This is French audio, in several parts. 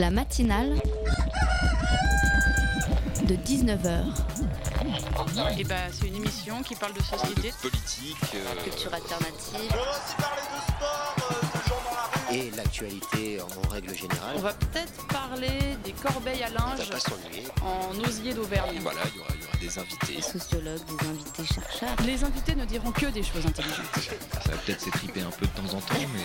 La matinale de 19h. Et bah, c'est une émission qui parle de société, politique, euh, Culture alternative. On va aussi parler de sport, euh, de gens dans la rue. et l'actualité en règle générale. On va peut-être parler des corbeilles à linge pas en osier d'Auvergne. voilà, il y aura, il y aura des invités. Des sociologues, des invités chercheurs. Les invités ne diront que des choses intelligentes. Ça va peut-être s'étriper un peu de temps en temps, mais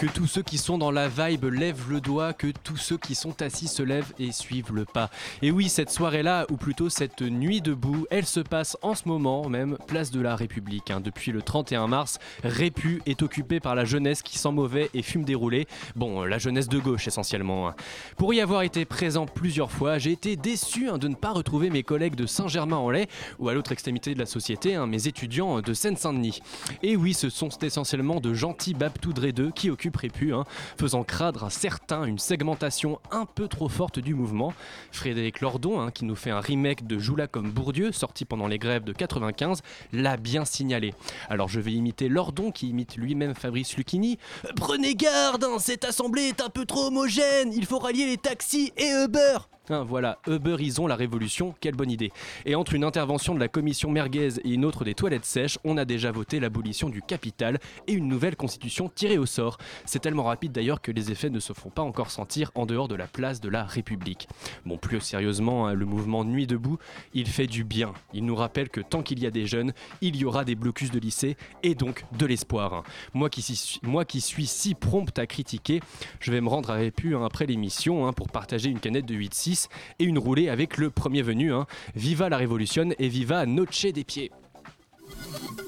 Que tous ceux qui sont dans la vibe lèvent le doigt, que tous ceux qui sont assis se lèvent et suivent le pas. Et oui, cette soirée-là, ou plutôt cette nuit debout, elle se passe en ce moment même, place de la République. hein. Depuis le 31 mars, Répu est occupé par la jeunesse qui sent mauvais et fume des roulés. Bon, euh, la jeunesse de gauche essentiellement. hein. Pour y avoir été présent plusieurs fois, j'ai été déçu hein, de ne pas retrouver mes collègues de Saint-Germain-en-Laye ou à l'autre extrémité de la société, mes étudiants de Seine-Saint-Denis. Et oui, ce sont essentiellement de gentils Babtou Dredeux qui occupent Répu, hein, faisant cradre à certains une segmentation un peu trop forte du mouvement. Frédéric Lordon, hein, qui nous fait un remake de Joula comme Bourdieu, sorti pendant les grèves de 95, l'a bien signalé. Alors je vais imiter Lordon, qui imite lui-même Fabrice Lucchini. Prenez garde, hein, cette assemblée est un peu trop homogène, il faut rallier les taxis et Uber Voilà, Uberisons la révolution, quelle bonne idée. Et entre une intervention de la commission merguez et une autre des toilettes sèches, on a déjà voté l'abolition du capital et une nouvelle constitution tirée au sort. C'est tellement rapide d'ailleurs que les effets ne se font pas encore sentir en dehors de la place de la République. Bon, plus sérieusement, hein, le mouvement Nuit debout, il fait du bien. Il nous rappelle que tant qu'il y a des jeunes, il y aura des blocus de lycée et donc de l'espoir. hein. Moi qui, suis- moi qui suis si prompt à critiquer, je vais me rendre à Répu hein, après l'émission hein, pour partager une canette de 8-6 et une roulée avec le premier venu. hein. Viva la révolution et viva Noche des pieds.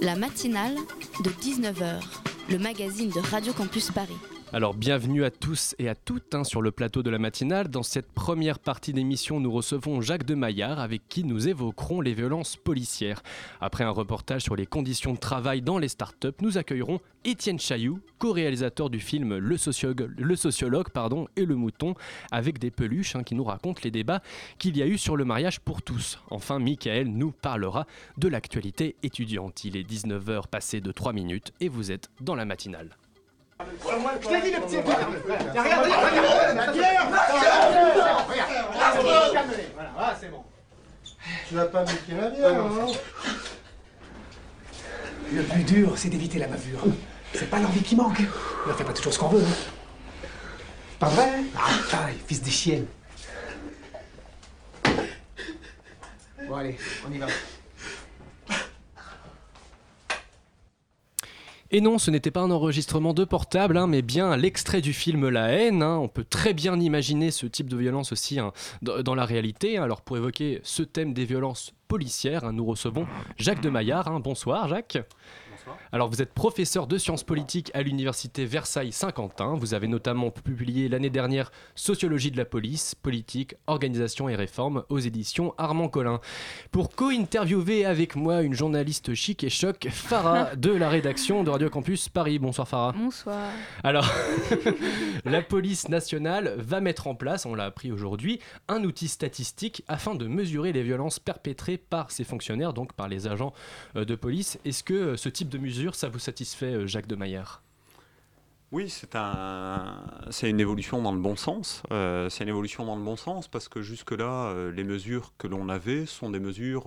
La matinale de 19h, le magazine de Radio Campus Paris. Alors bienvenue à tous et à toutes hein, sur le plateau de la matinale. Dans cette première partie d'émission, nous recevons Jacques de Maillard avec qui nous évoquerons les violences policières. Après un reportage sur les conditions de travail dans les startups, nous accueillerons Étienne Chailloux, co-réalisateur du film Le sociologue, pardon, et le mouton, avec des peluches hein, qui nous racontent les débats qu'il y a eu sur le mariage pour tous. Enfin, Michael nous parlera de l'actualité étudiante. Il est 19h passé de 3 minutes et vous êtes dans la matinale. Je t'ai dit le petit Y'a rien, regarde, regarde Voilà, c'est bon. Tu vas pas piquer la bière, hein Le plus dur, c'est d'éviter la bavure. C'est pas l'envie qui manque. On ne fait pas toujours ce qu'on veut. hein. Pas vrai? Ah, fils des chiennes. Bon, allez, on y va. Et non, ce n'était pas un enregistrement de portable, hein, mais bien l'extrait du film La haine. hein. On peut très bien imaginer ce type de violence aussi hein, dans, la réalité. Alors pour évoquer ce thème des violences policières, nous recevons Jacques de Maillard. Bonsoir Jacques. Alors vous êtes professeur de sciences politiques à l'université Versailles-Saint-Quentin. Vous avez notamment publié l'année dernière Sociologie de la police, politique, organisation et réforme aux éditions Armand Collin. Pour co-interviewer avec moi une journaliste chic et choc, Farah de la rédaction de Radio Campus Paris. Bonsoir Farah. Bonsoir. Alors, la police nationale va mettre en place, on l'a appris aujourd'hui, un outil statistique afin de mesurer les violences perpétrées par ses fonctionnaires, donc par les agents euh, de police. Est-ce que euh, ce type de mesure, ça vous satisfait, euh, Jacques de Maillard Oui, c'est un, c'est une évolution dans le bon sens. Euh, c'est une évolution dans le bon sens parce que jusque-là, euh, les mesures que l'on avait sont des mesures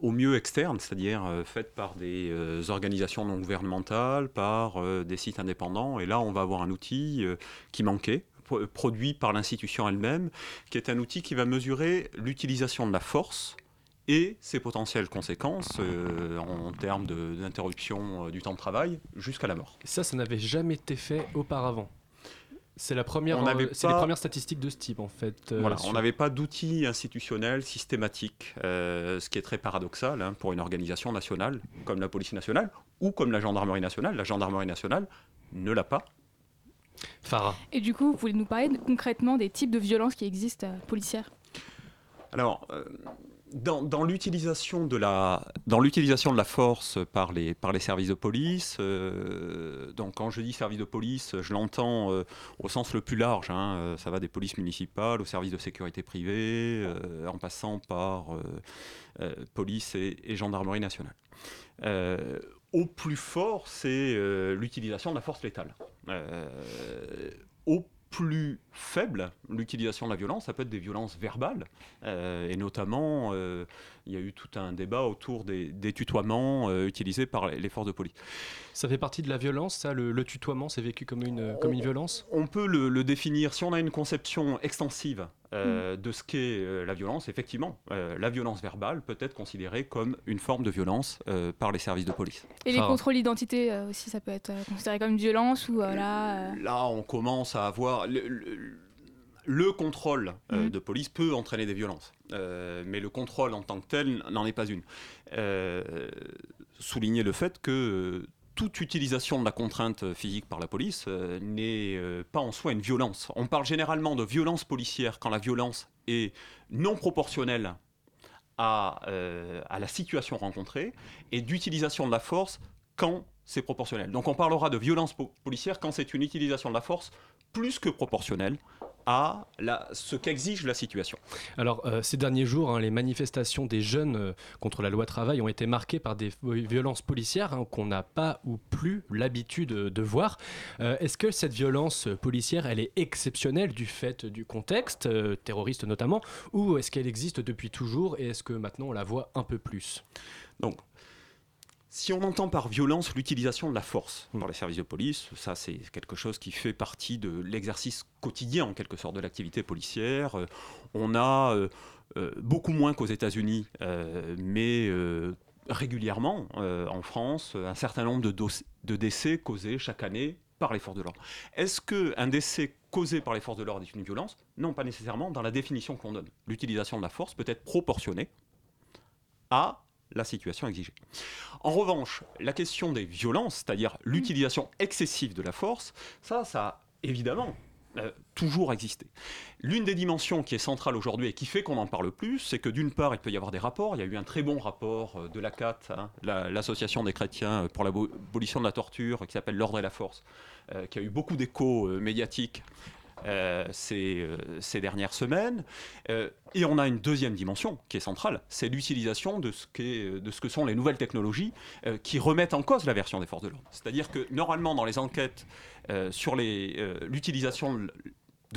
au mieux externes, c'est-à-dire faites par des organisations non gouvernementales, par des sites indépendants. Et là, on va avoir un outil qui manquait pro- produit par l'institution elle-même, qui est un outil qui va mesurer l'utilisation de la force et ses potentielles conséquences euh, en termes d'interruption euh, du temps de travail jusqu'à la mort. Ça, ça n'avait jamais été fait auparavant. C'est la première, euh, c'est les pas- premières statistiques de ce type en fait. euh, Voilà, sur- on n'avait pas d'outils institutionnels systématiques, euh, ce qui est très paradoxal hein, pour une organisation nationale comme la police nationale ou comme la gendarmerie nationale. La gendarmerie nationale ne l'a pas. Farah. Et du coup, vous voulez nous parler de- concrètement des types de violences qui existent euh, policières? Alors, euh, dans, l'utilisation de la de la force par les par les services de police, euh, donc quand je dis service de police, je l'entends euh, au sens le plus large. hein, euh, ça va des polices municipales aux services de sécurité privée, en passant par police et, gendarmerie nationale. Au plus fort, c'est l'utilisation de la force létale. Au plus faible, l'utilisation de la violence, ça peut être des violences verbales, euh, et notamment, euh, il y a eu tout un débat autour des, des tutoiements euh, utilisés par les les forces de police. Ça fait partie de la violence, ça Le, le tutoiement, c'est vécu comme une, comme une violence On peut le, le définir, si on a une conception extensive euh, de ce qu'est euh, la violence, effectivement, euh, la violence verbale peut être considérée comme une forme de violence euh, par les services de police. Et les contrôles d'identité euh, aussi, ça peut être euh, considéré comme une violence ou euh, là. euh, Là, on commence à avoir. Le, le- le contrôle euh, Mhm. de police peut entraîner des violences, Euh, mais le contrôle en tant que tel n'en est pas une. Euh, souligner le fait que toute utilisation de la contrainte physique par la police n'est pas en soi une violence. On parle généralement de violence policière quand la violence est non proportionnelle à, à la situation rencontrée et d'utilisation de la force quand c'est proportionnel. Donc on parlera de violence po- policière quand c'est une utilisation de la force plus que proportionnelle à la, ce qu'exige la situation. Alors, euh, ces derniers jours, hein, les manifestations des jeunes euh, contre la loi travail ont été marquées par des vi- violences policières hein, qu'on n'a pas ou plus l'habitude de, voir. Euh, Est-ce que cette violence policière, elle est exceptionnelle du fait du contexte, terroriste notamment, ou est-ce qu'elle existe depuis toujours et est-ce que maintenant on la voit un peu plus? Donc, si on entend par violence l'utilisation de la force par les services de police, ça c'est quelque chose qui fait partie de l'exercice quotidien en quelque sorte de l'activité policière. Euh, On a euh, euh, beaucoup moins qu'aux États-Unis, euh, mais euh, régulièrement en France, un certain nombre de, de décès causés chaque année par les forces de l'ordre. Est-ce qu'un décès causé par les forces de l'ordre est une violence? Non, pas nécessairement dans la définition qu'on donne. L'utilisation de la force peut être proportionnée à la situation exigée. En revanche, la question des violences, c'est-à-dire l'utilisation excessive de la force, ça, ça a évidemment euh, toujours existé. L'une des dimensions qui est centrale aujourd'hui et qui fait qu'on en parle plus, c'est que d'une part, il peut y avoir des rapports. Il y a eu un très bon rapport euh, de l'ACAT, hein, la- l'association des chrétiens euh, pour l'abolition de la torture, qui s'appelle L'ordre et la force, euh, qui a eu beaucoup d'échos euh, médiatiques euh, ces, euh, ces dernières semaines. Euh, et on a une deuxième dimension qui est centrale, c'est l'utilisation de, ce de ce que sont les nouvelles technologies qui remettent en cause la version des forces de l'ordre. C'est-à-dire que normalement dans les enquêtes sur l'utilisation de-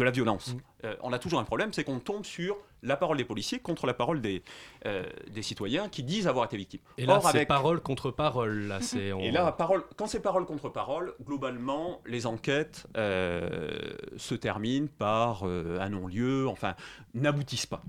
la violence, euh, on a toujours un problème, c'est qu'on tombe sur la parole des policiers contre la parole des, euh, des citoyens qui disent avoir été victimes. Et là, c'est avec- parole contre parole. Là, c'est on- et là, parole, quand c'est parole contre parole, globalement, les enquêtes euh, se terminent par euh, un non-lieu, enfin, n'aboutissent pas.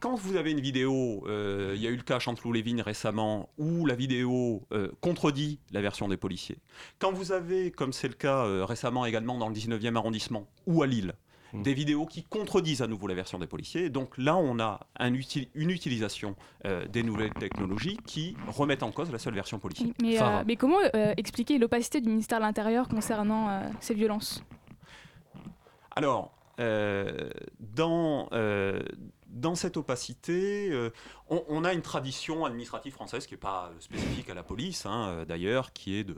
Quand vous avez une vidéo, il y a eu le cas Chanteloup-Lévin récemment, où la vidéo contredit la version des policiers. Quand vous avez, comme c'est le cas récemment également dans le 19e arrondissement ou à Lille, des vidéos qui contredisent à nouveau la version des policiers. Donc là, on a un uti- une utilisation euh, des nouvelles technologies qui remettent en cause la seule version policière. Mais, euh, mais comment euh, expliquer l'opacité du ministère de l'Intérieur concernant euh, ces violences? Alors, euh, dans, euh, dans cette opacité, euh, on, a une tradition administrative française qui n'est pas spécifique à la police, hein, euh, d'ailleurs, qui est de,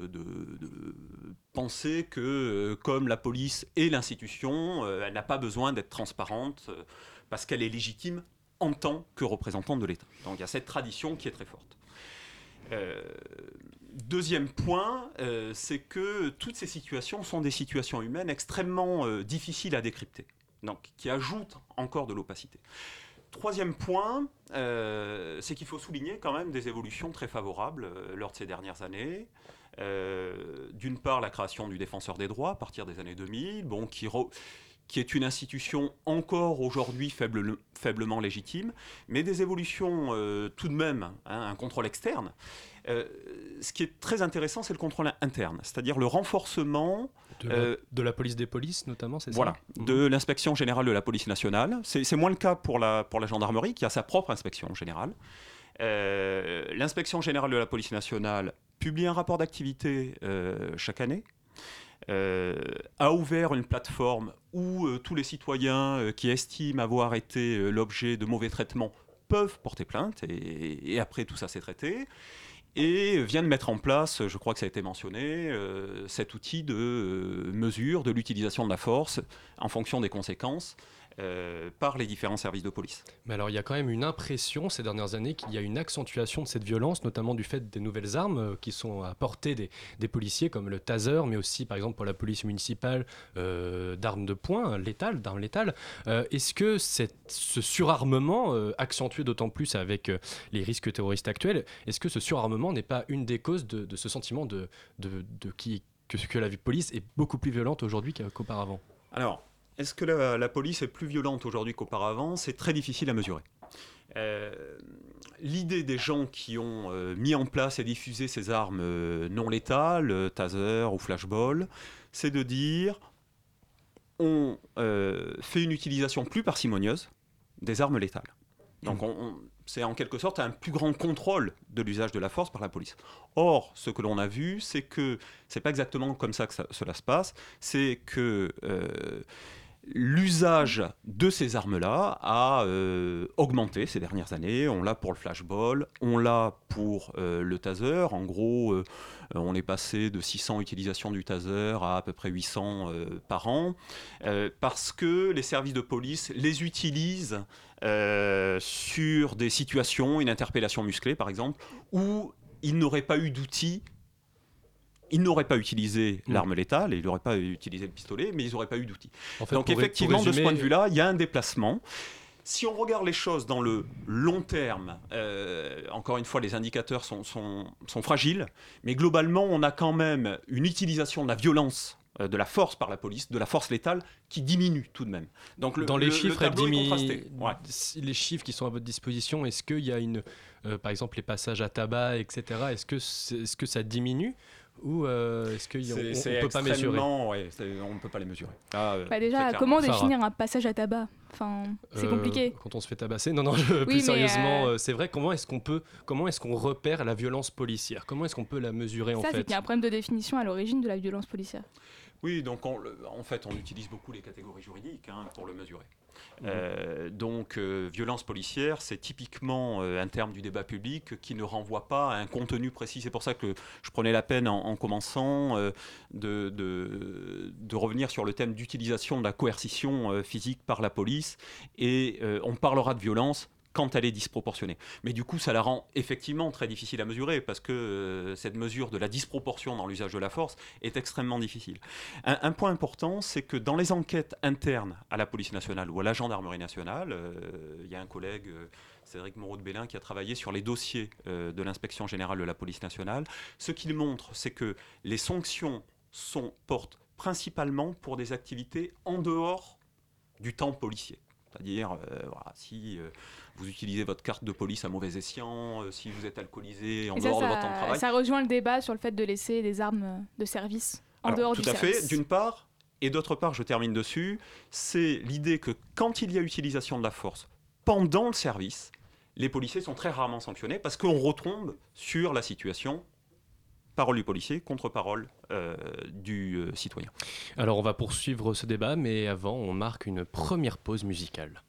penser que, euh, comme la police est l'institution, euh, elle n'a pas besoin d'être transparente euh, parce qu'elle est légitime en tant que représentante de l'État. Donc il y a cette tradition qui est très forte. Euh, deuxième point, euh, c'est que toutes ces situations sont des situations humaines extrêmement euh, difficiles à décrypter, donc qui ajoutent encore de l'opacité. Troisième point, euh, c'est qu'il faut souligner quand même des évolutions très favorables euh, lors de ces dernières années. Euh, D'une part, la création du défenseur des droits à partir des années 2000, bon, qui, est une institution encore aujourd'hui faible- faiblement légitime, mais des évolutions tout de même, hein, un contrôle externe. Euh, ce qui est très intéressant, c'est le contrôle interne, c'est-à-dire le renforcement de, la, euh, de la police des polices, notamment, c'est voilà, ça de l'inspection générale de la police nationale. C'est c'est moins le cas pour la, pour la gendarmerie, qui a sa propre inspection générale. Euh, L'inspection générale de la police nationale publie un rapport d'activité euh, chaque année. a ouvert une plateforme où tous les citoyens qui estiment avoir été l'objet de mauvais traitements peuvent porter plainte et, et après tout ça s'est traité et vient de mettre en place, je crois que ça a été mentionné, euh, cet outil de euh, mesure de l'utilisation de la force en fonction des conséquences euh, par les différents services de police. Mais alors, il y a quand même une impression ces dernières années qu'il y a une accentuation de cette violence, notamment du fait des nouvelles armes euh, qui sont à portée des, des policiers, comme le taser, mais aussi, par exemple, pour la police municipale, euh, d'armes de poing, létales, d'armes létales. Euh, Est-ce que cette- ce surarmement, accentué d'autant plus avec les risques terroristes actuels, est-ce que ce surarmement n'est pas une des causes de, de ce sentiment de, de, de qui, que, que la police est beaucoup plus violente aujourd'hui qu'a- qu'auparavant? Alors, est-ce que la, la police est plus violente aujourd'hui qu'auparavant? C'est très difficile à mesurer. Euh, L'idée des gens qui ont euh, mis en place et diffusé ces armes euh, non létales, taser ou flashball, c'est de dire on fait une utilisation plus parcimonieuse des armes létales. Donc on- on- c'est en quelque sorte un plus grand contrôle de l'usage de la force par la police. Or, ce que l'on a vu, c'est que c'est pas exactement comme ça que ça- cela se passe, c'est que euh, l'usage de ces armes-là a euh, augmenté ces dernières années. On l'a pour le flashball, on l'a pour euh, le taser. En gros, euh, on est passé de 600 utilisations du taser à à peu près 800 euh, par an, parce que les services de police les utilisent sur des situations, une interpellation musclée par exemple, où ils n'auraient pas eu d'outils ils n'auraient pas utilisé Mm. l'arme létale et ils n'auraient pas utilisé le pistolet, mais ils n'auraient pas eu d'outils. En fait, Donc effectivement, de ce point de vue-là, il y a un déplacement. Si on regarde les choses dans le long terme, euh, encore une fois, les indicateurs sont, sont- sont fragiles, mais globalement, on a quand même une utilisation de la violence, euh, de la force par la police, de la force létale, qui diminue tout de même. Donc le, dans les le- le chiffres, est diminue-. Ouais. les chiffres qui sont à votre disposition, est-ce qu'il y a une, euh, par exemple, les passages à tabac, etc. Est-ce que, est-ce que ça diminue? Ou euh, est-ce qu'on ne peut pas mesurer ouais, on ne peut pas les mesurer. Ah, euh, Bah déjà, comment définir un passage à tabac? Enfin, c'est Euh, compliqué. Quand on se fait tabasser, non, non, je- Oui, plus mais, sérieusement, euh, c'est vrai. Comment est-ce qu'on peut, comment est-ce qu'on repère la violence policière? Comment est-ce qu'on peut la mesurer en Ça, c'est qu'il y a un problème de définition à l'origine de la violence policière. Oui, donc on en fait, on utilise beaucoup les catégories juridiques hein, pour le mesurer. Euh, donc, euh, violence policière, c'est typiquement euh, un terme du débat public qui ne renvoie pas à un contenu précis. C'est pour ça que je prenais la peine, en, en commençant, de, revenir sur le thème d'utilisation de la coercition physique par la police. Et on parlera de violence quand elle est disproportionnée. Mais du coup, ça la rend effectivement très difficile à mesurer parce que euh, cette mesure de la disproportion dans l'usage de la force est extrêmement difficile. Un, point important, c'est que dans les enquêtes internes à la police nationale ou à la gendarmerie nationale, euh, il y a un collègue, euh, Cédric Moreau de Bélin, qui a travaillé sur les dossiers de l'inspection générale de la police nationale. Ce qu'il montre, c'est que les sanctions sont, portent principalement pour des activités en dehors du temps policier. C'est-à-dire, euh, voilà, si euh, vous utilisez votre carte de police à mauvais escient, euh, si vous êtes alcoolisé en Et ça, dehors de votre temps de travail. ça rejoint le débat sur le fait de laisser des armes de service en Alors, dehors tout du à service. fait, d'une part. Et d'autre part, je termine dessus, c'est l'idée que quand il y a utilisation de la force pendant le service, les policiers sont très rarement sanctionnés parce qu'on retombe sur la situation parole du policier contre parole euh, du euh, citoyen. Alors on va poursuivre ce débat, mais avant on marque une première pause musicale.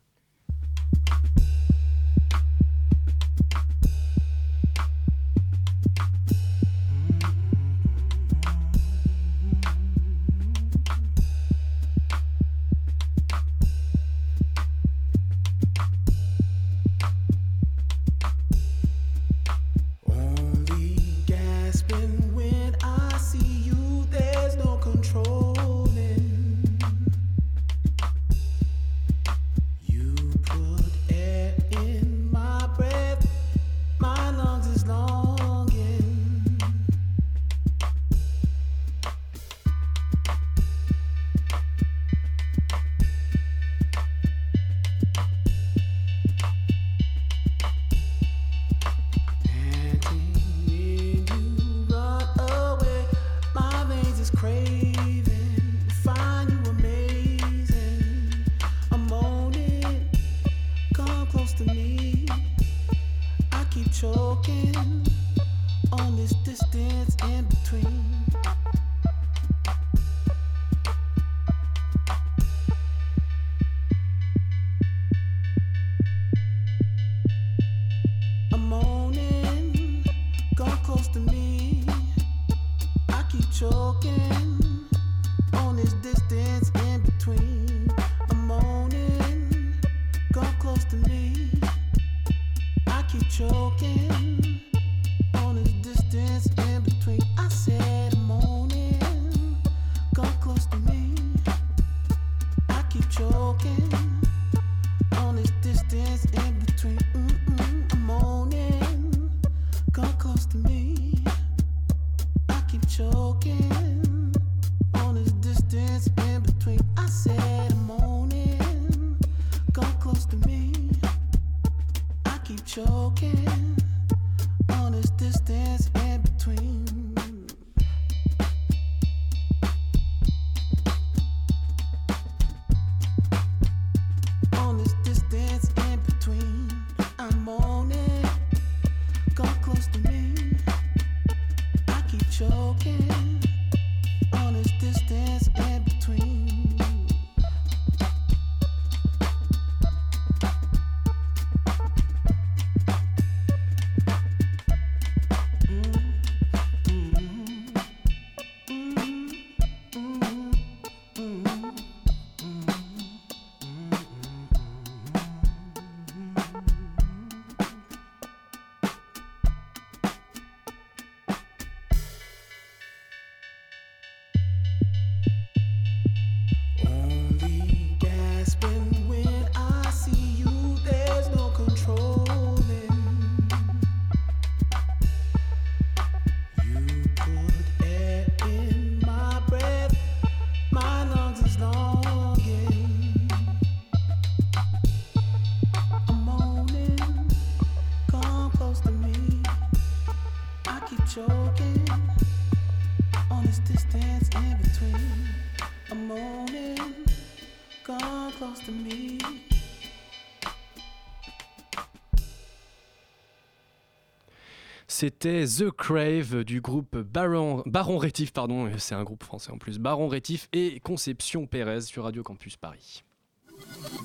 C'était The Crave du groupe Baron, Rétif, pardon, c'est un groupe français en plus, Baron Rétif et Conception Pérez sur Radio Campus Paris.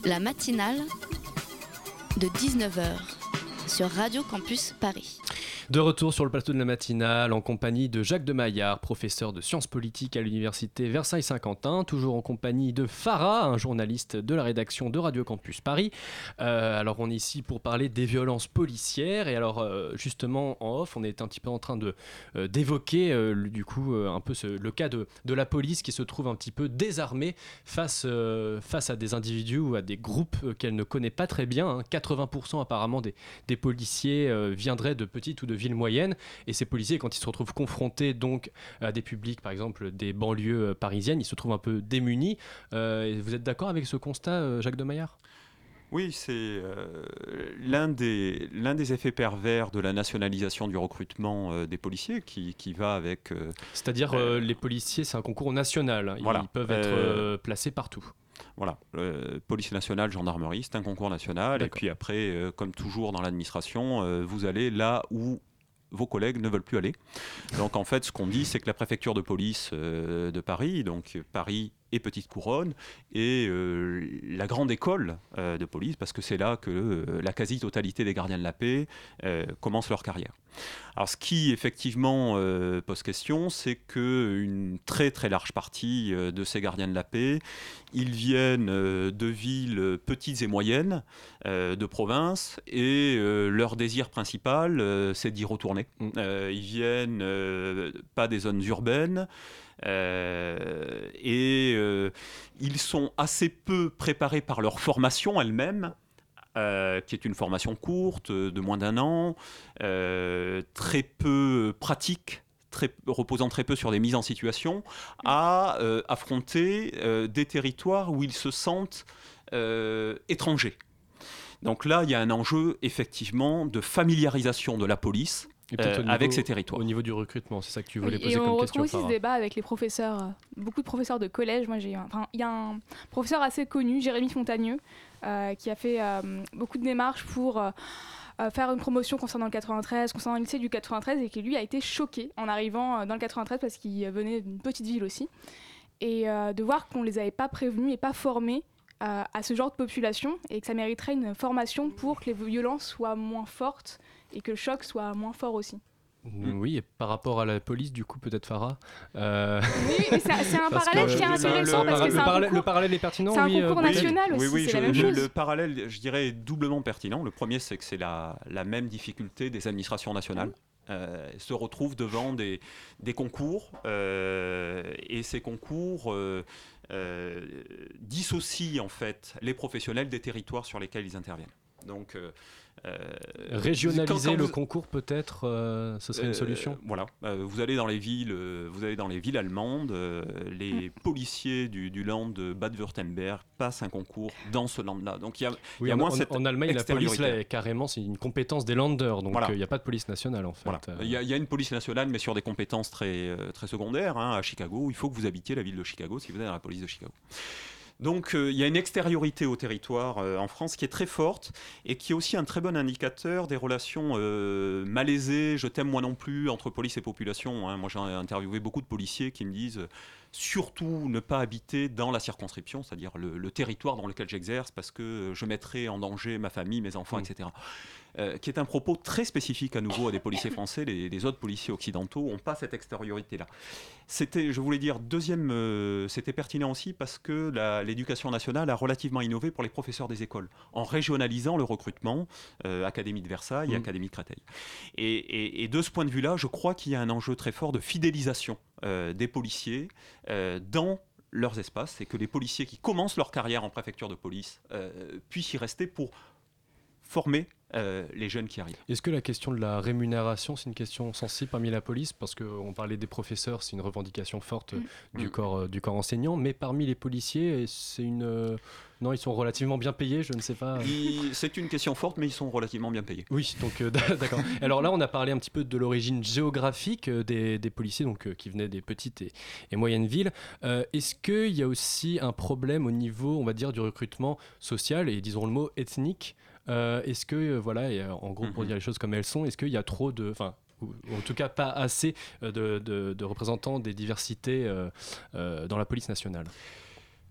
La matinale de 19h sur Radio Campus Paris. De retour sur le plateau de la matinale en compagnie de Jacques de Maillard, professeur de sciences politiques à l'université Versailles-Saint-Quentin, toujours en compagnie de Farah, un journaliste de la rédaction de Radio Campus Paris. Euh, alors on est ici pour parler des violences policières et alors euh, justement en off on est un petit peu en train de euh, d'évoquer du coup un peu le cas de, de la police qui se trouve un petit peu désarmée face, face à des individus ou à des groupes qu'elle ne connaît pas très bien. hein. 80% apparemment des, des policiers viendraient de petites ou de villes moyennes. Et ces policiers quand ils se retrouvent confrontés donc à des publics par exemple des banlieues euh, parisiennes ils se trouvent un peu démunis. Euh, vous êtes d'accord avec ce constat euh, Jacques de Maillard? Oui, c'est euh, l'un des, l'un des effets pervers de la nationalisation du recrutement euh, des policiers qui, qui va avec... euh, c'est-à-dire les policiers c'est un concours national. Ils Voilà. peuvent être placés partout Voilà, euh, police nationale, gendarmerie, c'est un concours national. Et puis après, euh, comme toujours dans l'administration, euh, vous allez là où vos collègues ne veulent plus aller. Donc en fait, ce qu'on dit, c'est que la préfecture de police de Paris, donc Paris et Petite Couronne, est euh, la grande école euh, de police, parce que c'est là que euh, la quasi-totalité des gardiens de la paix commencent leur carrière. Alors ce qui effectivement pose question, c'est que une très très large partie de ces gardiens de la paix, ils viennent de villes petites et moyennes, de province, et leur désir principal, c'est d'y retourner. Euh, ils viennent pas des zones urbaines. Euh, et euh, ils sont assez peu préparés par leur formation elle-même euh, qui est une formation courte, de moins d'un an, très peu pratique, reposant très peu sur des mises en situation, à affronter des territoires où ils se sentent étrangers. Donc là, il y a un enjeu effectivement de familiarisation de la police euh, niveau- avec ces territoires. Au niveau du recrutement, c'est ça que tu Oui, voulais poser et on comme retrouve question. aussi ce débat avec les professeurs, euh, beaucoup de professeurs de collège. Moi, j'ai, enfin, il y a un professeur assez connu, Jérémy Fontagneux, euh, qui a fait euh, beaucoup de démarches pour faire une promotion concernant le 93, concernant le lycée du 93, et qui lui a été choqué en arrivant dans le 93 parce qu'il venait d'une petite ville aussi, et euh, de voir qu'on les avait pas prévenus et pas formés euh, à ce genre de population, et que ça mériterait une formation pour que les violences soient moins fortes et que le choc soit moins fort aussi. Mm, Oui, et par rapport à la police, du coup, peut-être Farah. euh, Oui, mais c'est un parallèle que qui est intéressant le, parce que le c'est un parallèle, concours- le parallèle est pertinent. c'est un oui, euh, concours oui. national Oui, aussi, oui, c'est je- la même le, chose. le parallèle, je dirais, est doublement pertinent. Le premier, c'est que c'est la, la même difficulté des administrations nationales. Euh, se retrouvent devant des, des concours euh, et ces concours euh, euh, dissocient en fait les professionnels des territoires sur lesquels ils interviennent. Donc, Régionaliser quand- quand le vous- concours, peut-être, euh, ce serait une euh, solution. Voilà, Euh, vous allez dans les villes, euh, vous allez dans les villes allemandes, euh, les policiers du, du land de Bade-Württemberg passent un concours dans ce land-là. Donc il y a, il Oui, y a en, moins en- cette en Allemagne, la police, là, est carrément, c'est une compétence des landers, donc Voilà. euh, il n'y a pas de police nationale, en fait. Voilà. Euh, Il y, a, il y a une police nationale, mais sur des compétences très, euh, très secondaires. hein. À Chicago, il faut que vous habitiez la ville de Chicago si vous êtes dans la police de Chicago. Donc euh, il y a une extériorité au territoire euh, en France qui est très forte et qui est aussi un très bon indicateur des relations euh, malaisées, je t'aime moi non plus, entre police et population. hein. Moi j'ai interviewé beaucoup de policiers qui me disent surtout ne pas habiter dans la circonscription, c'est-à-dire le, le territoire dans lequel j'exerce parce que je mettrai en danger ma famille, mes enfants, etc. Euh, qui est un propos très spécifique à nouveau à des policiers français. Les, les autres policiers occidentaux n'ont pas cette extériorité-là. C'était, je voulais dire, deuxième, euh, c'était pertinent aussi parce que l'éducation nationale a relativement innové pour les professeurs des écoles, en régionalisant le recrutement, euh, Académie de Versailles et Mm. Académie de Créteil. Et, et- et de ce point de vue-là, je crois qu'il y a un enjeu très fort de fidélisation des policiers dans leurs espaces et que les policiers qui commencent leur carrière en préfecture de police euh, puissent y rester pour former euh, les jeunes qui arrivent. Est-ce que la question de la rémunération, c'est une question sensible parmi la police? Parce qu'on parlait des professeurs, c'est une revendication forte euh, du, Mm. corps, euh, du corps enseignant, mais parmi les policiers, c'est une... euh, Non, ils sont relativement bien payés, je ne sais pas. C'est une question forte, mais ils sont relativement bien payés. Oui, donc euh, d'accord. Alors là, on a parlé un petit peu de l'origine géographique des, des policiers, donc euh, qui venaient des petites et, et moyennes villes. Euh, Est-ce qu'il y a aussi un problème au niveau, on va dire, du recrutement social et disons le mot ethnique Euh, Est-ce que euh, voilà, et, euh, en gros pour Mhm. dire les choses comme elles sont, est-ce qu'il y a trop de, enfin, ou- ou en tout cas pas assez euh, de, de- de représentants des diversités euh, euh, dans la police nationale?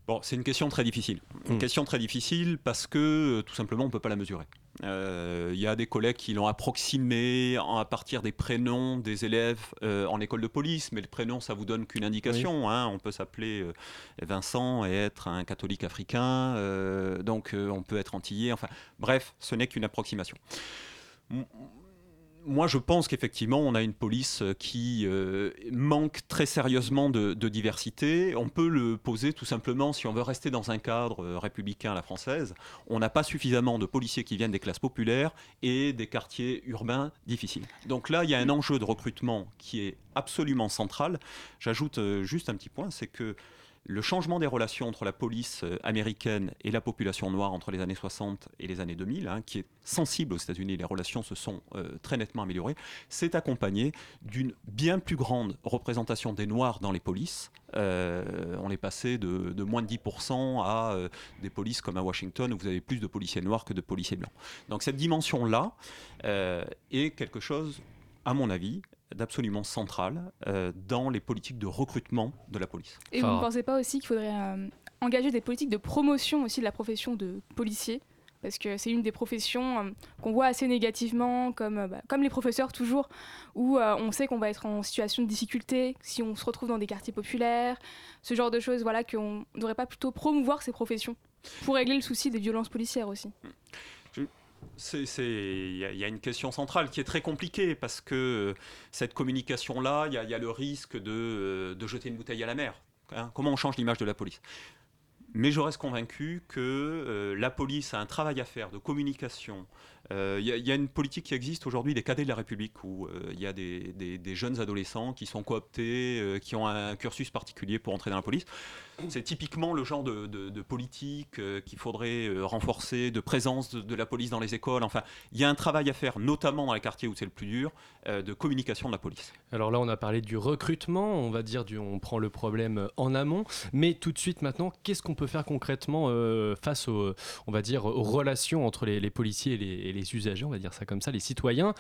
Bon, c'est une question très difficile. Une Mm. question très difficile parce que euh, tout simplement on ne peut pas la mesurer. Euh, Il y a des collègues qui l'ont approximé à partir des prénoms des élèves euh, en école de police, mais le prénom ça vous donne qu'une indication. hein. On peut s'appeler euh, Vincent et être un catholique africain, euh, donc euh, on peut être antillais. Enfin, bref, ce n'est qu'une approximation. Moi, je pense qu'effectivement, on a une police euh, qui euh, manque très sérieusement de, diversité. On peut le poser tout simplement, si on veut rester dans un cadre euh, républicain à la française, on n'a pas suffisamment de policiers qui viennent des classes populaires et des quartiers urbains difficiles. Donc là, il y a un enjeu de recrutement qui est absolument central. J'ajoute juste un petit point, c'est que le changement des relations entre la police euh, américaine et la population noire entre les années 60 et les années 2000, hein, qui est sensible aux États-Unis, les relations se sont euh, très nettement améliorées, s'est accompagné d'une bien plus grande représentation des Noirs dans les polices. Euh, on est passé de, moins de 10% à des polices comme à Washington où vous avez plus de policiers noirs que de policiers blancs. Donc cette dimension-là est quelque chose, à mon avis, d'absolument central euh, dans les politiques de recrutement de la police. Et vous ne pensez pas aussi qu'il faudrait euh, engager des politiques de promotion aussi de la profession de policier? Parce que c'est une des professions euh, qu'on voit assez négativement, comme, euh, bah, comme les professeurs toujours, où euh, on sait qu'on va être en situation de difficulté si on se retrouve dans des quartiers populaires, ce genre de choses, voilà, qu'on ne devrait pas plutôt promouvoir ces professions pour régler le souci des violences policières aussi. C'est- Il y, a- une question centrale qui est très compliquée parce que euh, cette communication-là, il y, a- le risque de, euh, de jeter une bouteille à la mer. hein. Comment on change l'image de la police? Mais je reste convaincu que euh, la police a un travail à faire de communication. Euh, Il il y a une politique qui existe aujourd'hui des cadets de la République où euh, il y a des, jeunes adolescents qui sont cooptés, euh, qui ont un cursus particulier pour entrer dans la police. C'est typiquement le genre de, politique euh, qu'il faudrait euh, renforcer, de présence de, la police dans les écoles. Enfin, il y a un travail à faire, notamment dans les quartiers où c'est le plus dur, euh, de communication de la police. Alors là, on a parlé du recrutement, on va dire, on prend le problème en amont, mais tout de suite maintenant, qu'est-ce qu'on peut faire concrètement euh, face aux, on va dire, aux relations entre les, policiers et les usagers, on va dire ça comme ça, les citoyens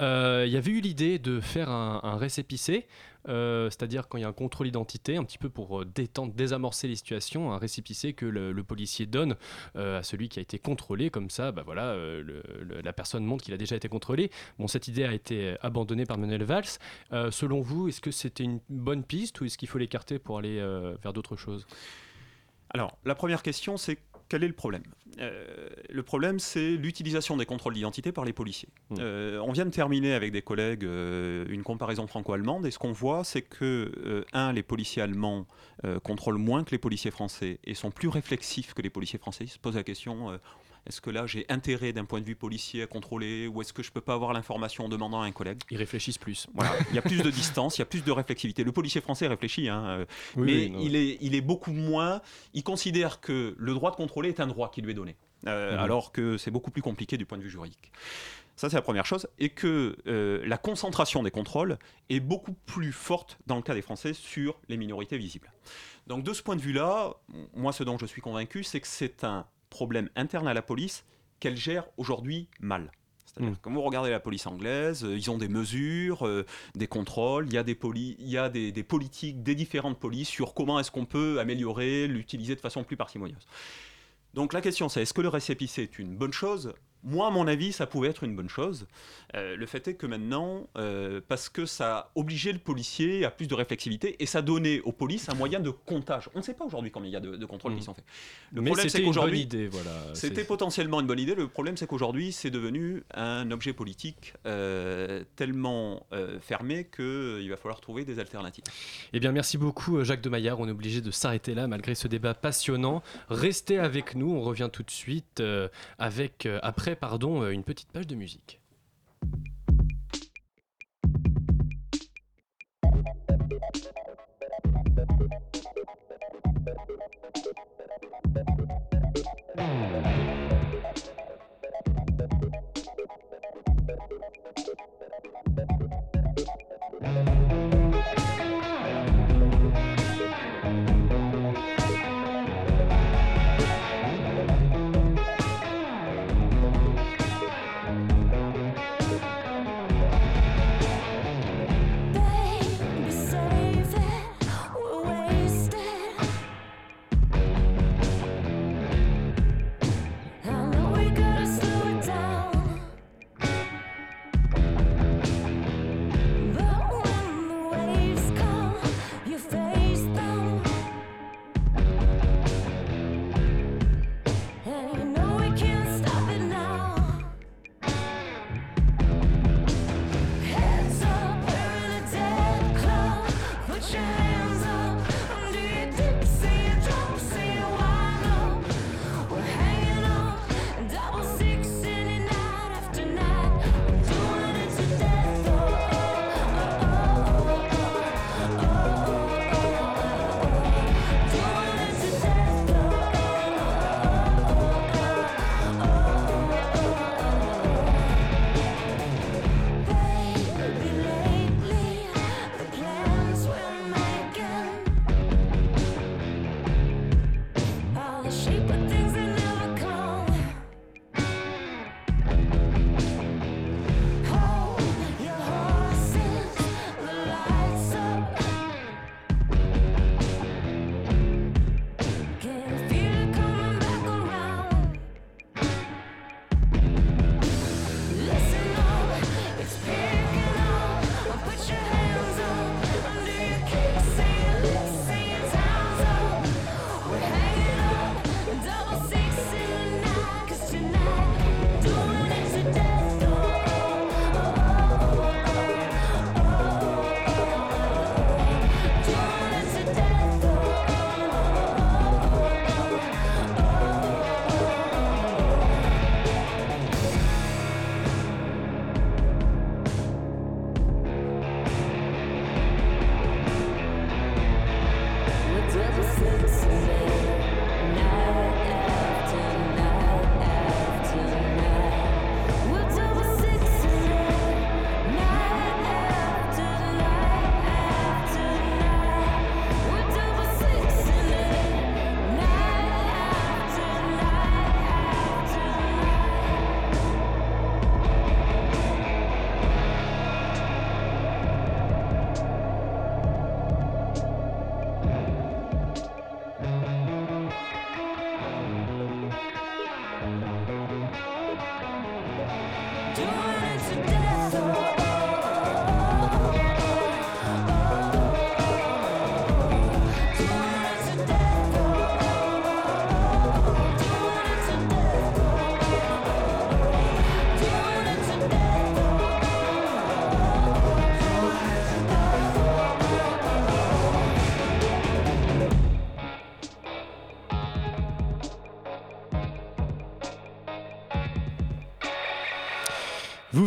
Euh, Il y avait eu l'idée de faire un, un récépissé. euh, c'est-à-dire quand il y a un contrôle d'identité, un petit peu pour euh, détendre, désamorcer les situations, un récépissé que le, policier donne à celui qui a été contrôlé, comme ça, bah voilà, la personne montre qu'il a déjà été contrôlé. Bon, cette idée a été abandonnée par Manuel Valls. Selon vous, est-ce que c'était une bonne piste ou est-ce qu'il faut l'écarter pour aller vers d'autres choses? Alors, la première question, c'est quel est le problème Euh, Le problème, c'est l'utilisation des contrôles d'identité par les policiers. Euh, on vient de terminer avec des collègues euh, une comparaison franco-allemande, et ce qu'on voit, c'est que, un, les policiers allemands contrôlent moins que les policiers français et sont plus réflexifs que les policiers français. Ils se posent la question. Est-ce que là j'ai intérêt d'un point de vue policier à contrôler ou est-ce que je peux pas avoir l'information en demandant à un collègue? Ils réfléchissent plus. Voilà, il y a plus de distance, il y a plus de réflexivité. Le policier français réfléchit, hein, Oui, mais oui, non, il, est, il est beaucoup moins. Il considère que le droit de contrôler est un droit qui lui est donné, euh, Mhm. alors que c'est beaucoup plus compliqué du point de vue juridique. Ça, c'est la première chose. Et que euh, la concentration des contrôles est beaucoup plus forte dans le cas des Français sur les minorités visibles. Donc, de ce point de vue-là, moi, ce dont je suis convaincu, c'est que c'est un problème interne à la police qu'elle gère aujourd'hui mal. C'est-à-dire Mm. que quand vous regardez la police anglaise, euh, ils ont des mesures, euh, des contrôles, il y a, des, poli- il y a des, des politiques des différentes polices sur comment est-ce qu'on peut améliorer, l'utiliser de façon plus parcimonieuse. Donc la question c'est est-ce que le récépissé est une bonne chose? Moi, à mon avis, ça pouvait être une bonne chose. Euh, le fait est que maintenant, euh, parce que ça a obligé le policier à plus de réflexivité et ça donnait aux polices un moyen de comptage. On ne sait pas aujourd'hui combien il y a de, de contrôles Mm. qui sont faits. Le Mais problème, c'est qu'aujourd'hui, idée, voilà. c'était potentiellement une bonne idée. Le problème, c'est qu'aujourd'hui, c'est devenu un objet politique euh, tellement fermé qu'il va falloir trouver des alternatives. Eh bien, merci beaucoup, Jacques de Maillard. On est obligé de s'arrêter là malgré ce débat passionnant. Restez avec nous. On revient tout de suite avec, après, pardon, euh, une petite page de musique.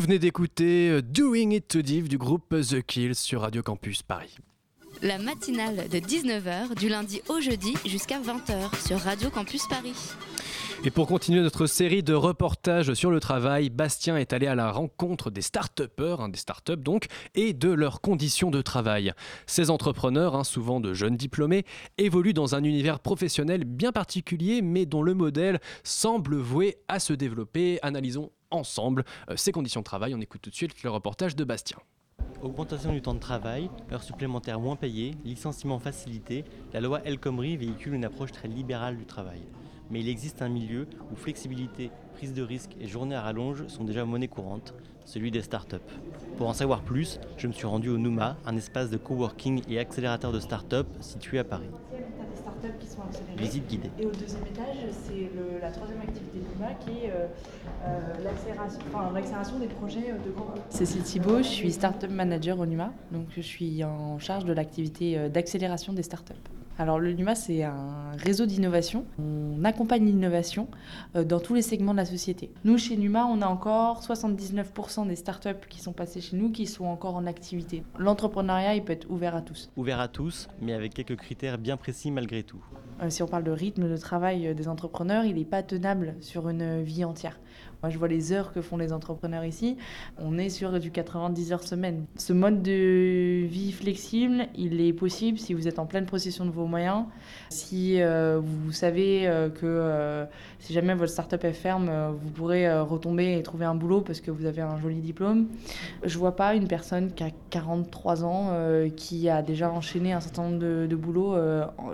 Venez d'écouter euh, Doing It to Div du groupe The Kills sur Radio Campus Paris. La matinale de 19h du lundi au jeudi jusqu'à 20h sur Radio Campus Paris. Et pour continuer notre série de reportages sur le travail, Bastien est allé à la rencontre des start-upers, hein, des start-up donc, et de leurs conditions de travail. Ces entrepreneurs, hein, souvent de jeunes diplômés, évoluent dans un univers professionnel bien particulier, mais dont le modèle semble voué à se développer. Analysons ensemble euh, ces conditions de travail. On écoute tout de suite le reportage de Bastien. Augmentation du temps de travail, heures supplémentaires moins payées, licenciements facilités, la loi El Khomri véhicule une approche très libérale du travail. Mais il existe un milieu où flexibilité, prise de risque et journée à rallonge sont déjà monnaie courante, celui des startups. Pour en savoir plus, je me suis rendu au Nouma, un espace de coworking et accélérateur de startups situé à Paris. des startups qui sont accélérées. Visite guidée. Et au deuxième étage, c'est la troisième activité de l'UMA qui est euh, euh, l'accélération enfin, des projets euh, de grands groupes. Cécile Thibault, je suis startup manager au NUMA, donc je suis en charge de l'activité d'accélération des startups. Alors le NUMA, c'est un réseau d'innovation. On accompagne l'innovation euh, dans tous les segments de la société. Nous, chez NUMA, on a encore 79% des startups qui sont passées chez nous qui sont encore en activité. L'entrepreneuriat, il peut être ouvert à tous. Ouvert à tous, mais avec quelques critères bien précis malgré tout. Euh, si on parle de rythme de travail euh, des entrepreneurs, il n'est pas tenable sur une vie entière. Moi, je vois les heures que font les entrepreneurs ici. On est sur du 90 heures semaine. Ce mode de vie flexible, il est possible si vous êtes en pleine possession de vos moyens, si euh, vous savez euh, que euh, si jamais votre start-up est ferme, vous pourrez retomber et trouver un boulot parce que vous avez un joli diplôme. Je vois pas une personne qui a 43 ans, qui a déjà enchaîné un certain nombre de, boulots,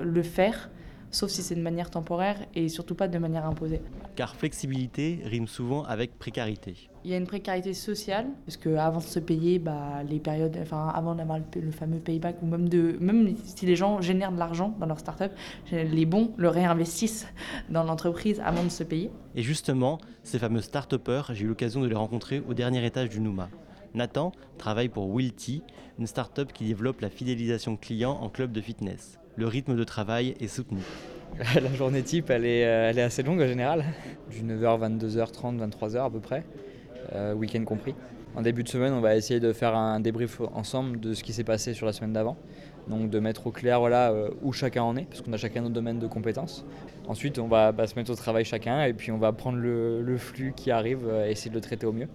le faire sauf si c'est de manière temporaire et surtout pas de manière imposée. Car flexibilité rime souvent avec précarité. Il y a une précarité sociale, parce qu'avant de se payer, bah, les périodes, enfin, avant d'avoir le, le fameux payback, ou même, de, même si les gens génèrent de l'argent dans leur start-up, les bons le réinvestissent dans l'entreprise avant de se payer. Et justement, ces fameux start-upers, j'ai eu l'occasion de les rencontrer au dernier étage du Nouma. Nathan travaille pour Wilty, une start-up qui développe la fidélisation client en club de fitness. Le rythme de travail est soutenu. La journée type, elle est, euh, elle est assez longue en général, du 9h, 22h30, 23h à peu près, euh, week-end compris. En début de semaine, on va essayer de faire un débrief ensemble de ce qui s'est passé sur la semaine d'avant. Donc de mettre au clair voilà, euh, où chacun en est, parce qu'on a chacun notre domaine de compétences. Ensuite, on va bah, se mettre au travail chacun et puis on va prendre le, le flux qui arrive euh, et essayer de le traiter au mieux.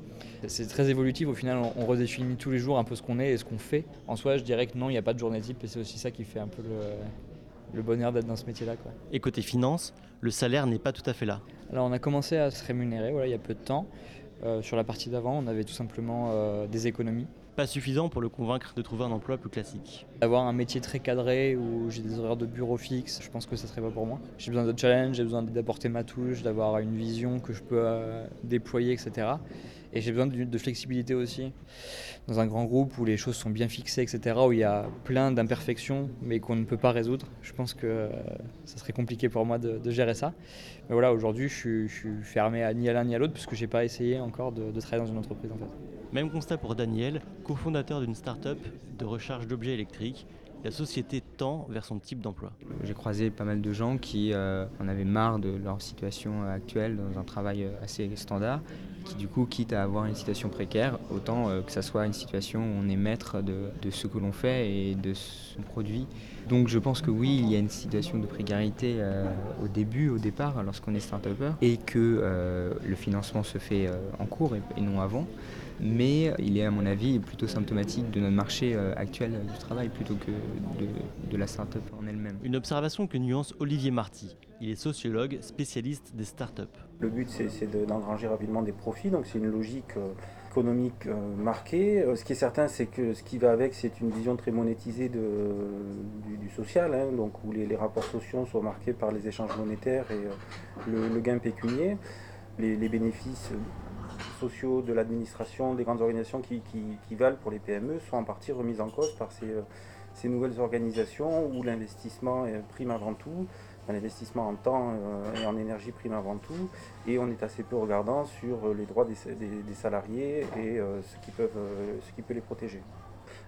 C'est très évolutif, au final on, on redéfinit tous les jours un peu ce qu'on est et ce qu'on fait. En soi, je dirais que non, il n'y a pas de journée type et c'est aussi ça qui fait un peu le, le bonheur d'être dans ce métier-là. Et côté finance, le salaire n'est pas tout à fait là. Alors on a commencé à se rémunérer voilà, il y a peu de temps. Euh, sur la partie d'avant, on avait tout simplement euh, des économies. Pas suffisant pour le convaincre de trouver un emploi plus classique. Avoir un métier très cadré où j'ai des horaires de bureau fixes, je pense que ça serait pas pour moi. J'ai besoin de challenge, j'ai besoin d'apporter ma touche, d'avoir une vision que je peux euh, déployer, etc. Et j'ai besoin de, flexibilité aussi. Dans un grand groupe où les choses sont bien fixées, etc., où il y a plein d'imperfections mais qu'on ne peut pas résoudre, je pense que euh, ça serait compliqué pour moi de, gérer ça. Mais voilà, aujourd'hui, je suis fermé à ni à l'un ni à l'autre puisque j'ai pas essayé encore de, de travailler dans une entreprise en fait. Même constat pour Daniel, cofondateur d'une start-up de recharge d'objets électriques. La société tend vers son type d'emploi. J'ai croisé pas mal de gens qui euh, en avaient marre de leur situation actuelle dans un travail euh, assez standard, qui du coup quittent à avoir une situation précaire, autant euh, que ça soit une situation où on est maître de, ce que l'on fait et de son produit. Donc je pense que oui, il y a une situation de précarité au début, au départ, lorsqu'on est start-upper, et que le financement se fait en cours et non avant. Mais il est à mon avis plutôt symptomatique de notre marché euh, actuel du travail plutôt que de, de la start-up en elle-même. Une observation que nuance Olivier Marty. Il est sociologue, spécialiste des startups. Le but, c'est c'est de- d'engranger rapidement des profits, donc c'est une logique euh, économique euh, marquée. Ce qui est certain, c'est que ce qui va avec, c'est une vision très monétisée de, du, du social, hein, donc où les, les rapports sociaux sont marqués par les échanges monétaires et le, le gain pécunier. Les, les bénéfices sociaux de l'administration, des grandes organisations qui, valent pour les PME sont en partie remis en cause par ces, euh, nouvelles organisations où l'investissement prime avant tout, l'investissement en temps euh, et en énergie prime avant tout, et on est assez peu regardant sur euh, les droits des, salariés et ce, qui peut les protéger.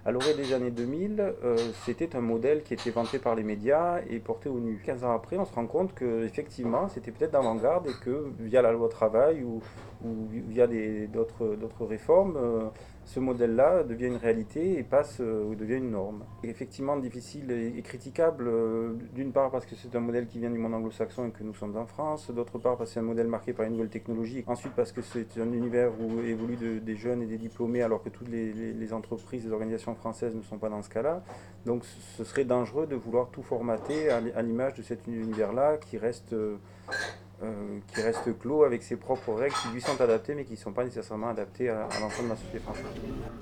À l'orée des années 2000, euh, c'était un modèle qui était vanté par les médias et porté au nu. 15 ans après, on se rend compte que effectivement, c'était peut-être d'avant-garde et que via la loi travail ou, ou via d'autres réformes, euh, ce modèle-là devient une réalité et passe euh, ou devient une norme. Effectivement difficile et, critiquable, euh, d'une part parce que c'est un modèle qui vient du monde anglo-saxon et que nous sommes en France, d'autre part parce que c'est un modèle marqué par une nouvelle technologie, ensuite parce que c'est un univers où évoluent de- des jeunes et des diplômés alors que toutes les, entreprises, les organisations françaises ne sont pas dans ce cas-là. Donc ce- serait dangereux de vouloir tout formater à l'image de cet univers-là qui reste... euh, qui reste clos avec ses propres règles qui lui sont adaptées mais qui ne sont pas nécessairement adaptées à, à l'ensemble de la société française.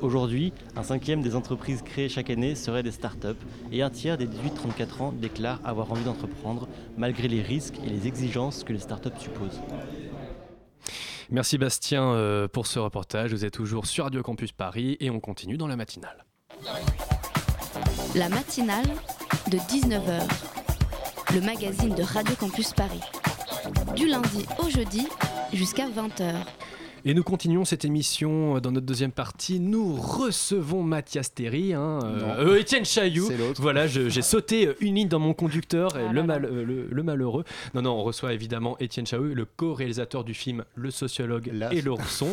Aujourd'hui, un cinquième des entreprises créées chaque année seraient des startups et un tiers des 18-34 ans déclarent avoir envie d'entreprendre malgré les risques et les exigences que les startups supposent. Merci Bastien euh, pour ce reportage. Vous êtes toujours sur Radio Campus Paris et on continue dans la matinale. La matinale de 19h. Le magazine de Radio Campus Paris. Du lundi au jeudi jusqu'à 20h. Et nous continuons cette émission euh, dans notre deuxième partie. Nous recevons Mathias Terry, hein, euh, euh, Étienne Chailloux. Voilà, je- j'ai sauté une ligne dans mon conducteur, et Ah le, là mal- là. euh, le, le malheureux. Non, non, on reçoit évidemment Étienne Chailloux, le co-réalisateur du film Le sociologue et l'ourson.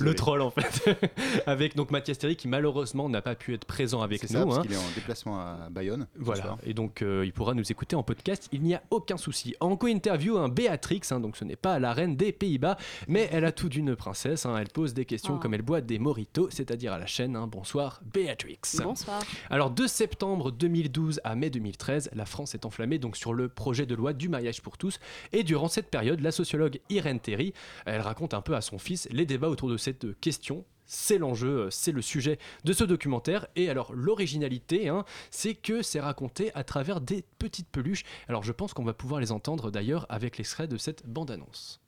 le troll en fait. avec donc Mathias Terry qui malheureusement n'a pas pu être présent avec nous. ça, parce hein. qu'il est en déplacement à Bayonne. Voilà, et donc euh, il pourra nous écouter en podcast, il n'y a aucun souci. En co-interview, un Béatrix, hein, donc ce n'est pas la reine des Pays-Bas, mais elle a tout d'une princesse, hein, elle pose des questions Oh. comme elle boit des moritos, c'est-à-dire à la chaîne. hein. Bonsoir Béatrix. Bonsoir. Alors de septembre 2012 à mai 2013, la France est enflammée donc sur le projet de loi du mariage pour tous, et durant cette période, la sociologue Irène Terry, elle raconte un peu à son fils les débats autour de cette question c'est l'enjeu, euh, c'est le sujet de ce documentaire. Et alors l'originalité, hein, c'est que c'est raconté à travers des petites peluches. Alors je pense qu'on va pouvoir les entendre d'ailleurs avec l'extrait de cette bande-annonce.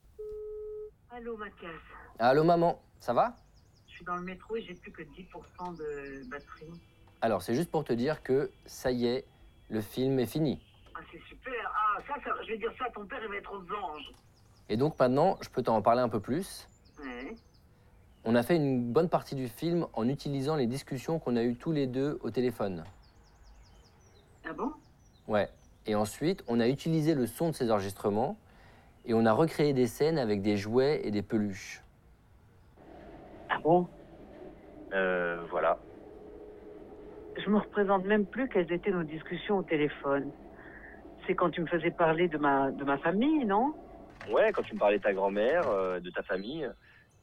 Allô Mathias, Allô maman, ça va? Je suis dans le métro et j'ai plus que 10% de batterie. Alors c'est juste pour te dire que ça y est, le film est fini. Ah c'est super, ah ça, ça, je vais dire ça à ton père, il va être aux anges. Et donc maintenant, je peux t'en parler un peu plus. Ouais. On a fait une bonne partie du film en utilisant les discussions qu'on a eues tous les deux au téléphone. Ah bon? Ouais. Et ensuite, on a utilisé le son de ces enregistrements et on a recréé des scènes avec des jouets et des peluches. Ah bon? Euh, voilà. Je me représente même plus quelles étaient nos discussions au téléphone. C'est quand tu me faisais parler de ma, de ma famille, non? Ouais, quand tu me parlais de ta grand-mère, euh, de ta famille,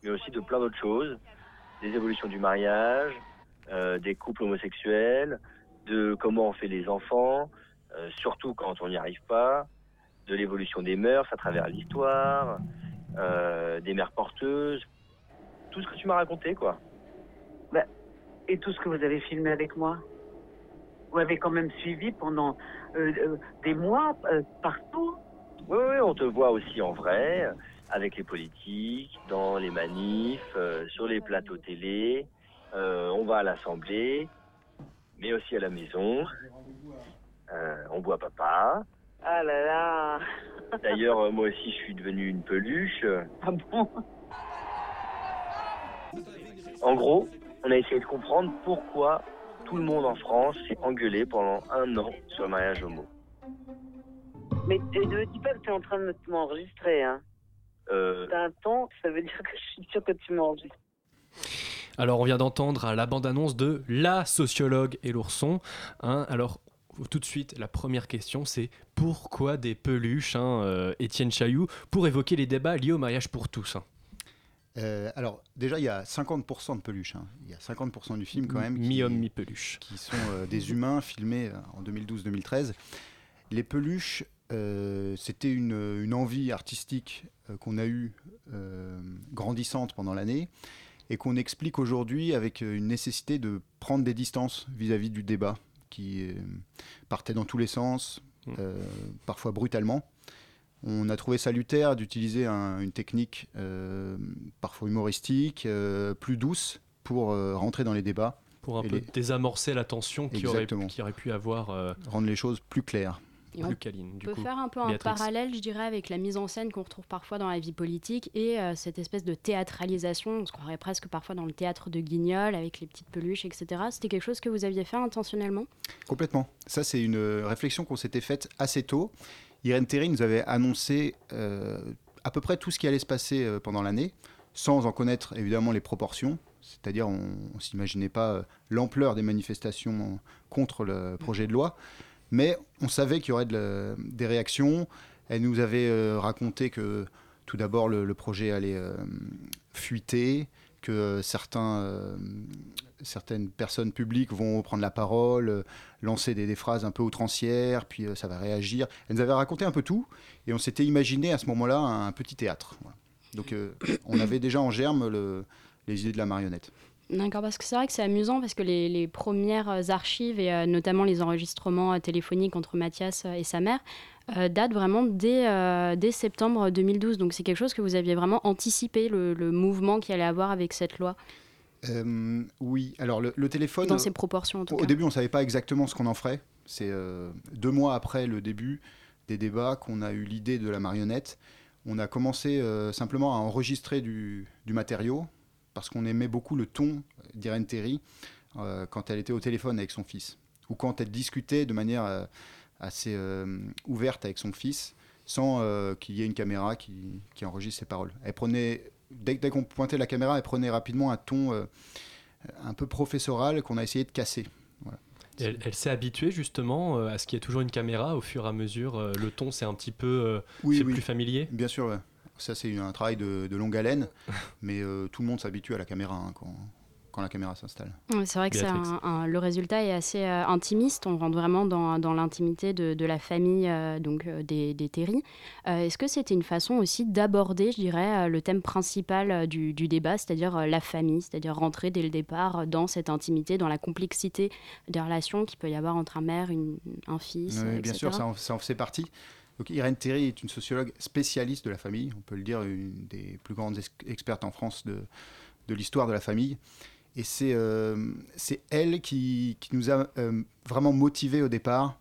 mais aussi de plein d'autres choses. Des évolutions du mariage, euh, des couples homosexuels, de comment on fait les enfants, euh, surtout quand on n'y arrive pas, de l'évolution des mœurs à travers l'histoire, euh, des mères porteuses, tout ce que tu m'as raconté, quoi. Bah, Et tout ce que vous avez filmé avec moi Vous avez quand même suivi pendant euh, euh, des mois, partout Oui, oui, on te voit aussi en vrai, avec les politiques, dans les manifs, sur les plateaux télé. On va à l'Assemblée, mais aussi à la maison. On voit papa. Ah là là D'ailleurs, euh, moi aussi, je suis devenu une peluche. Ah bon? En gros, on a essayé de comprendre pourquoi tout le monde en France s'est engueulé pendant un an sur le mariage homo. Mais ne me dis pas que tu es en train de m'enregistrer, hein Euh, T'as un temps, ça veut dire que je suis sûre que tu m'enregistres. Alors on vient d'entendre la bande-annonce de La sociologue et l'ourson. hein. alors tout de suite, la première question c'est pourquoi des peluches, hein, euh, Étienne Chailloux, pour évoquer les débats liés au mariage pour tous hein. Euh, alors, déjà, il y a 50% de peluches. hein. Il y a 50% du film, quand même. Mi-homme, mi-peluche. Qui sont euh, des humains filmés en 2012-2013. Les peluches, euh, c'était une, une envie artistique qu'on a eue grandissante pendant l'année et qu'on explique aujourd'hui avec une nécessité de prendre des distances vis-à-vis du débat qui euh, partait dans tous les sens, euh, parfois brutalement. On a trouvé salutaire d'utiliser un- une technique euh, parfois humoristique, plus douce pour rentrer dans les débats. Pour un et peu les- désamorcer la tension qui aurait, qui aurait pu avoir. rendre les choses plus claires. Et on plus câlines, du peut coup. faire un peu un Béatrix. parallèle, je dirais, avec la mise en scène qu'on retrouve parfois dans la vie politique et euh, cette espèce de théâtralisation, on se croirait presque parfois dans le théâtre de Guignol avec les petites peluches, etc. C'était quelque chose que vous aviez fait intentionnellement? Complètement. Ça, c'est une euh, réflexion qu'on s'était faite assez tôt. Irène Terry nous avait annoncé euh, à peu près tout ce qui allait se passer euh, pendant l'année, sans en connaître évidemment les proportions. C'est-à-dire, on ne s'imaginait pas euh, l'ampleur des manifestations contre le projet de loi, mais on savait qu'il y aurait des réactions. Elle nous avait euh, raconté que tout d'abord le, projet allait euh, fuiter, que euh, certaines personnes publiques vont prendre la parole, lancer des, phrases un peu outrancières, puis ça va réagir. Elle nous avait raconté un peu tout, et on s'était imaginé à ce moment-là un, petit théâtre. Donc on avait déjà en germe le- les idées de la marionnette. D'accord, parce que c'est vrai que c'est amusant parce que les, les premières archives et euh, notamment les enregistrements euh, téléphoniques entre Mathias euh, et sa mère euh, datent vraiment dès, euh, dès septembre 2012. Donc c'est quelque chose que vous aviez vraiment anticipé, le, le mouvement qu'il allait avoir avec cette loi, Euh, oui, alors le, le téléphone. dans ses proportions en tout Au cas. début, on ne savait pas exactement ce qu'on en ferait. C'est euh, deux mois après le début des débats qu'on a eu l'idée de la marionnette. On a commencé euh, simplement à enregistrer du, du matériau parce qu'on aimait beaucoup le ton d'Irène Terry euh, quand elle était au téléphone avec son fils ou quand elle discutait de manière euh, assez euh, ouverte avec son fils sans qu'il y ait une caméra qui, qui enregistre ses paroles. Elle prenait, dès, dès qu'on pointait la caméra, elle prenait rapidement un ton un peu professoral qu'on a essayé de casser. Voilà. Elle, elle s'est habituée justement à ce qu'il y ait toujours une caméra au fur et à mesure. le ton, c'est un petit peu c'est plus familier? Bien sûr, ouais. Ça c'est un travail de, de longue haleine, mais euh, tout le monde s'habitue à la caméra hein, quand, quand la caméra s'installe. C'est vrai que un- un- le résultat est assez euh, intimiste. On rentre vraiment dans, dans l'intimité de, de la famille euh, donc euh, des, des Terry. Euh, Est-ce que c'était une façon aussi d'aborder, je dirais, euh, le thème principal euh, du, du débat, c'est-à-dire euh, la famille, c'est-à-dire rentrer dès le départ dans cette intimité, dans la complexité des relations qu'il peut y avoir entre un mère, une- un fils, Oui, bien sûr, ça en, ça en faisait partie. Irène Terry est une sociologue spécialiste de la famille, on peut le dire, une des plus grandes ex- expertes en France de, l'histoire de la famille. Et c'est euh, elle qui, nous a euh, vraiment motivés au départ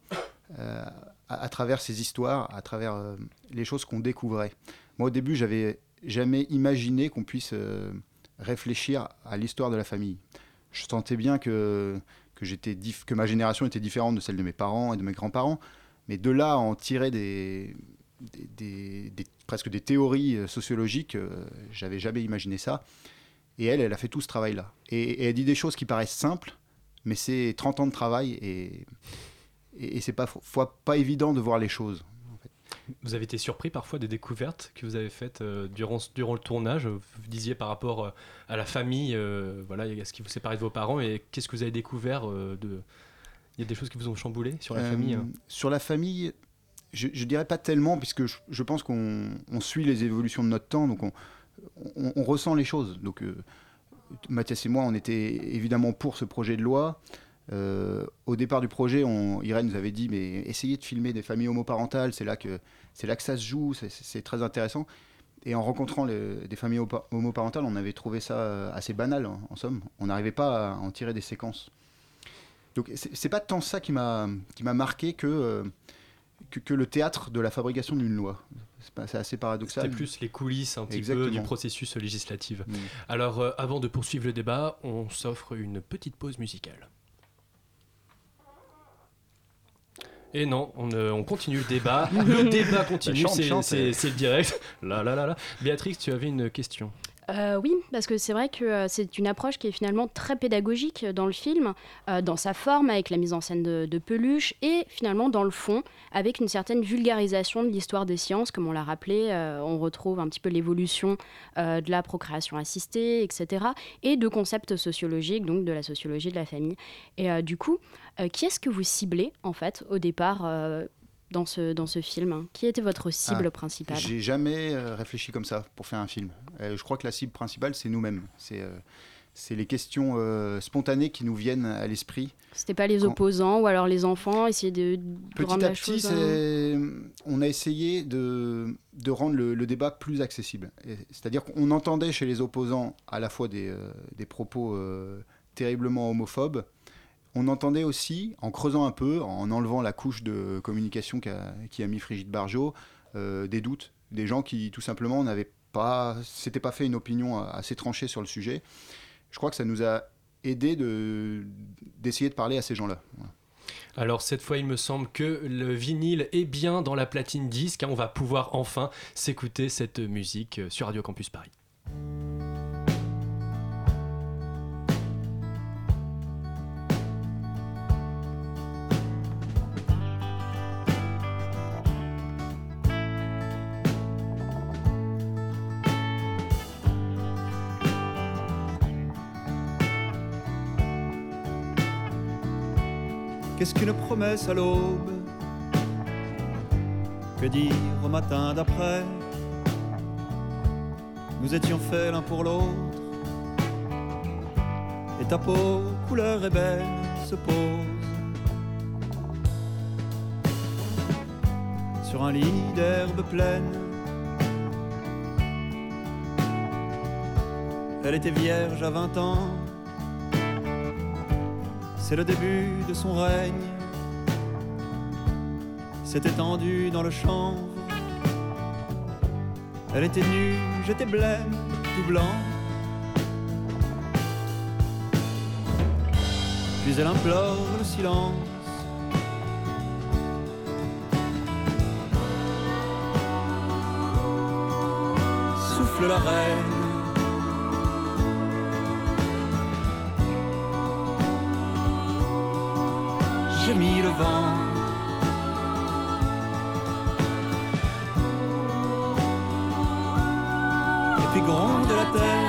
euh, à, travers ces histoires, à travers les choses qu'on découvrait. Moi, au début, j'avais jamais imaginé qu'on puisse réfléchir à l'histoire de la famille. Je sentais bien que ma génération était différente de celle de mes parents et de mes grands-parents, mais de là à en tirer des, presque des théories euh, sociologiques, euh, j'avais jamais imaginé ça. Et elle, elle a fait tout ce travail-là. Et, elle dit des choses qui paraissent simples, mais c'est 30 ans de travail et, et, et c'est pas, pas évident de voir les choses. Vous avez été surpris parfois des découvertes que vous avez faites euh, durant, durant le tournage? Vous disiez par rapport euh, à la famille, voilà, est-ce qui vous séparez de vos parents et qu'est-ce que vous avez découvert de... Il y a des choses qui vous ont chamboulé sur la Euh, famille hein Sur la famille, je, je dirais pas tellement, puisque je, je pense qu'on on suit les évolutions de notre temps, donc on, on- on ressent les choses. Donc euh, Mathias et moi, on était évidemment pour ce projet de loi. Euh, au départ du projet, on, Irène nous avait dit mais essayez de filmer des familles homoparentales, c'est là que c'est là que ça se joue, c'est- très intéressant. Et en rencontrant des familles homo- homoparentales, on avait trouvé ça assez banal en, en somme. On n'arrivait pas à en tirer des séquences. Donc c'est pas tant ça qui m'a qui m'a marqué que, euh, que que le théâtre de la fabrication d'une loi. C'est assez paradoxal. C'était plus les coulisses un petit peu du processus législatif. Alors, euh, avant de poursuivre le débat, on s'offre une petite pause musicale. Et non, on, euh, on continue le débat. le débat continue, chante. c'est- c'est le direct. Là, là, là, là. Béatrix, tu avais une question. Euh, oui, parce que c'est vrai que euh, c'est une approche qui est finalement très pédagogique dans le film, euh, dans sa forme, avec la mise en scène de, de peluche, et finalement dans le fond, avec une certaine vulgarisation de l'histoire des sciences, comme on l'a rappelé, on retrouve un petit peu l'évolution de la procréation assistée, etc., et de concepts sociologiques, donc de la sociologie de la famille. Et du coup, qui est-ce que vous ciblez, en fait, au départ dans ce, dans ce film hein Qui était votre cible Ah, principale? J'ai jamais euh, réfléchi comme ça pour faire un film. Euh, je crois que la cible principale, c'est nous-mêmes. C'est euh, c'est les questions euh, spontanées qui nous viennent à l'esprit. C'était pas les Quand- opposants ou alors les enfants, essayer de, de rendre Petit à la petit, chose. hein. on a essayé de, de rendre le, le débat plus accessible. C'est-à-dire qu'on entendait chez les opposants à la fois des, euh, des propos euh, terriblement homophobes. On entendait aussi, en creusant un peu, en enlevant la couche de communication qui a mis Brigitte Barjot, euh, des doutes, des gens qui tout simplement n'avaient pas, s'étaient pas fait une opinion assez tranchée sur le sujet. Je crois que ça nous a aidé de d'essayer de parler à ces gens-là. Alors cette fois, il me semble que le vinyle est bien dans la platine disque. hein. On va pouvoir enfin s'écouter cette musique euh, sur Radio Campus Paris. Qu'est-ce qu'une promesse à l'aube? Que dire au matin d'après? Nous étions faits l'un pour l'autre. Et ta peau, couleur ébène, se pose sur un lit d'herbe pleine. Elle était vierge à 20 ans. C'est le début de son règne. S'est étendue dans le chanvre. Elle était nue, j'étais blême, tout blanc. Puis elle implore le silence. Souffle la reine. J'ai mis le vent. Et puis gronde la terre.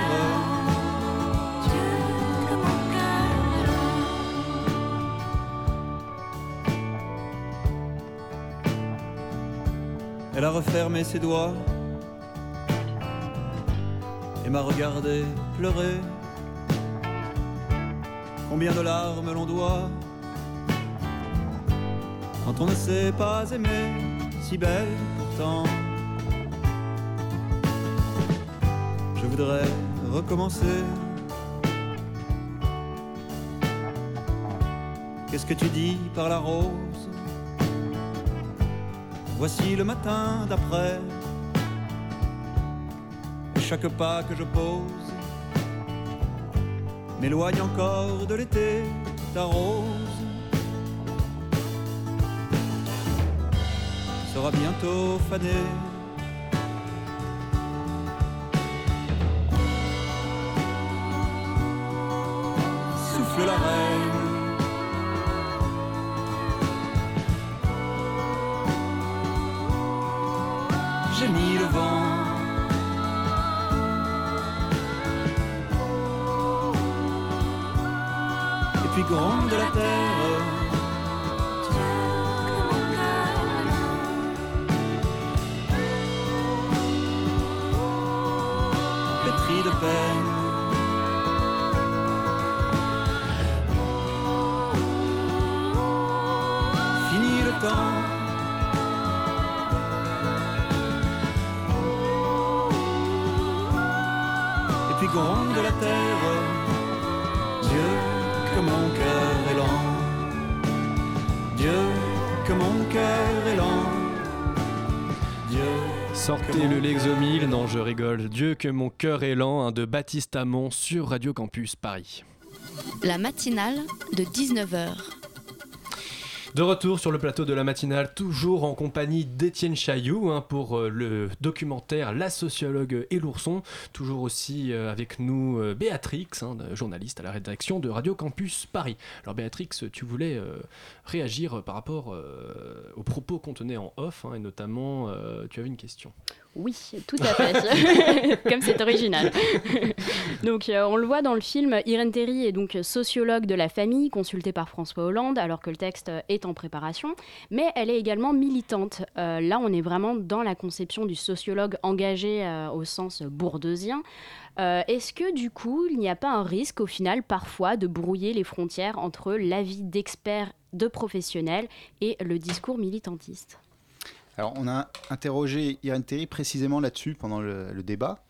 Elle a refermé ses doigts et m'a regardé pleurer. Combien de larmes l'on doit quand on ne sait pas aimer, si belle pourtant. Je voudrais recommencer. Qu'est-ce que tu dis par la rose? Voici le matin d'après. Chaque pas que je pose m'éloigne encore de l'été, ta rose. Sera bientôt fané. Souffle la Sortez le Lexomil, non je rigole, Dieu que mon cœur est lent, de Baptiste Amont sur Radio Campus Paris. La matinale de 19h. De retour sur le plateau de la matinale, toujours en compagnie d'Étienne Chailloux hein, pour euh, le documentaire La sociologue et l'ourson. Toujours aussi euh, avec nous euh, Béatrix, hein, journaliste à la rédaction de Radio Campus Paris. Alors Béatrix, tu voulais réagir par rapport aux propos qu'on tenait en off hein, et notamment tu avais une question. Oui, tout à fait. Comme c'est original. donc, euh, on le voit dans le film, Irène Théry est donc sociologue de la famille, consultée par François Hollande, alors que le texte est en préparation. Mais elle est également militante. Euh, là, on est vraiment dans la conception du sociologue engagé euh, au sens bourdeusien. Est-ce que du coup, il n'y a pas un risque au final parfois de brouiller les frontières entre l'avis d'experts, de professionnels et le discours militantiste? Alors, on a interrogé Irène Théry précisément là-dessus pendant le, le débat,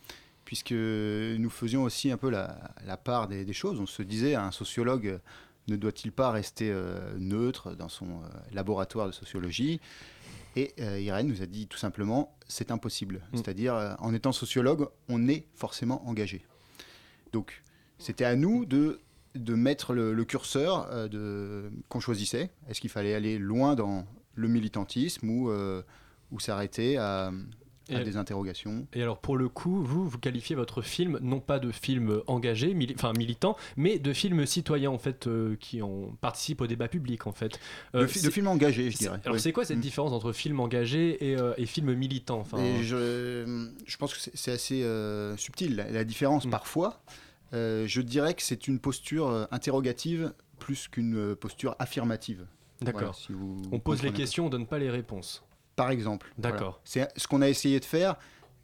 puisque nous faisions aussi un peu la, la part des, des choses. On se disait, un sociologue ne doit-il pas rester euh, neutre dans son euh, laboratoire de sociologie? Et euh, Irène nous a dit tout simplement, c'est impossible. C'est-à-dire, euh, en étant sociologue, on est forcément engagé. Donc, c'était à nous de, de mettre le, le curseur euh, de, qu'on choisissait. Est-ce qu'il fallait aller loin dans le militantisme ou, euh, ou s'arrêter à, des interrogations Et alors pour le coup, vous, vous qualifiez votre film non pas de film engagé, mili- enfin militant, mais de film citoyen en fait, euh, qui en participe au débat public en fait. De fi- de film engagé, je dirais. Alors Oui. c'est quoi cette Mm. différence entre film engagé et, euh, et film militant enfin, Et je, je pense que c'est- assez euh, subtil la, la différence Mm. parfois. Euh, je dirais que c'est une posture euh, interrogative plus qu'une euh, posture affirmative. D'accord. Voilà, si vous on pose les questions, on donne pas les réponses. Par exemple. D'accord. Voilà. C'est ce qu'on a essayé de faire.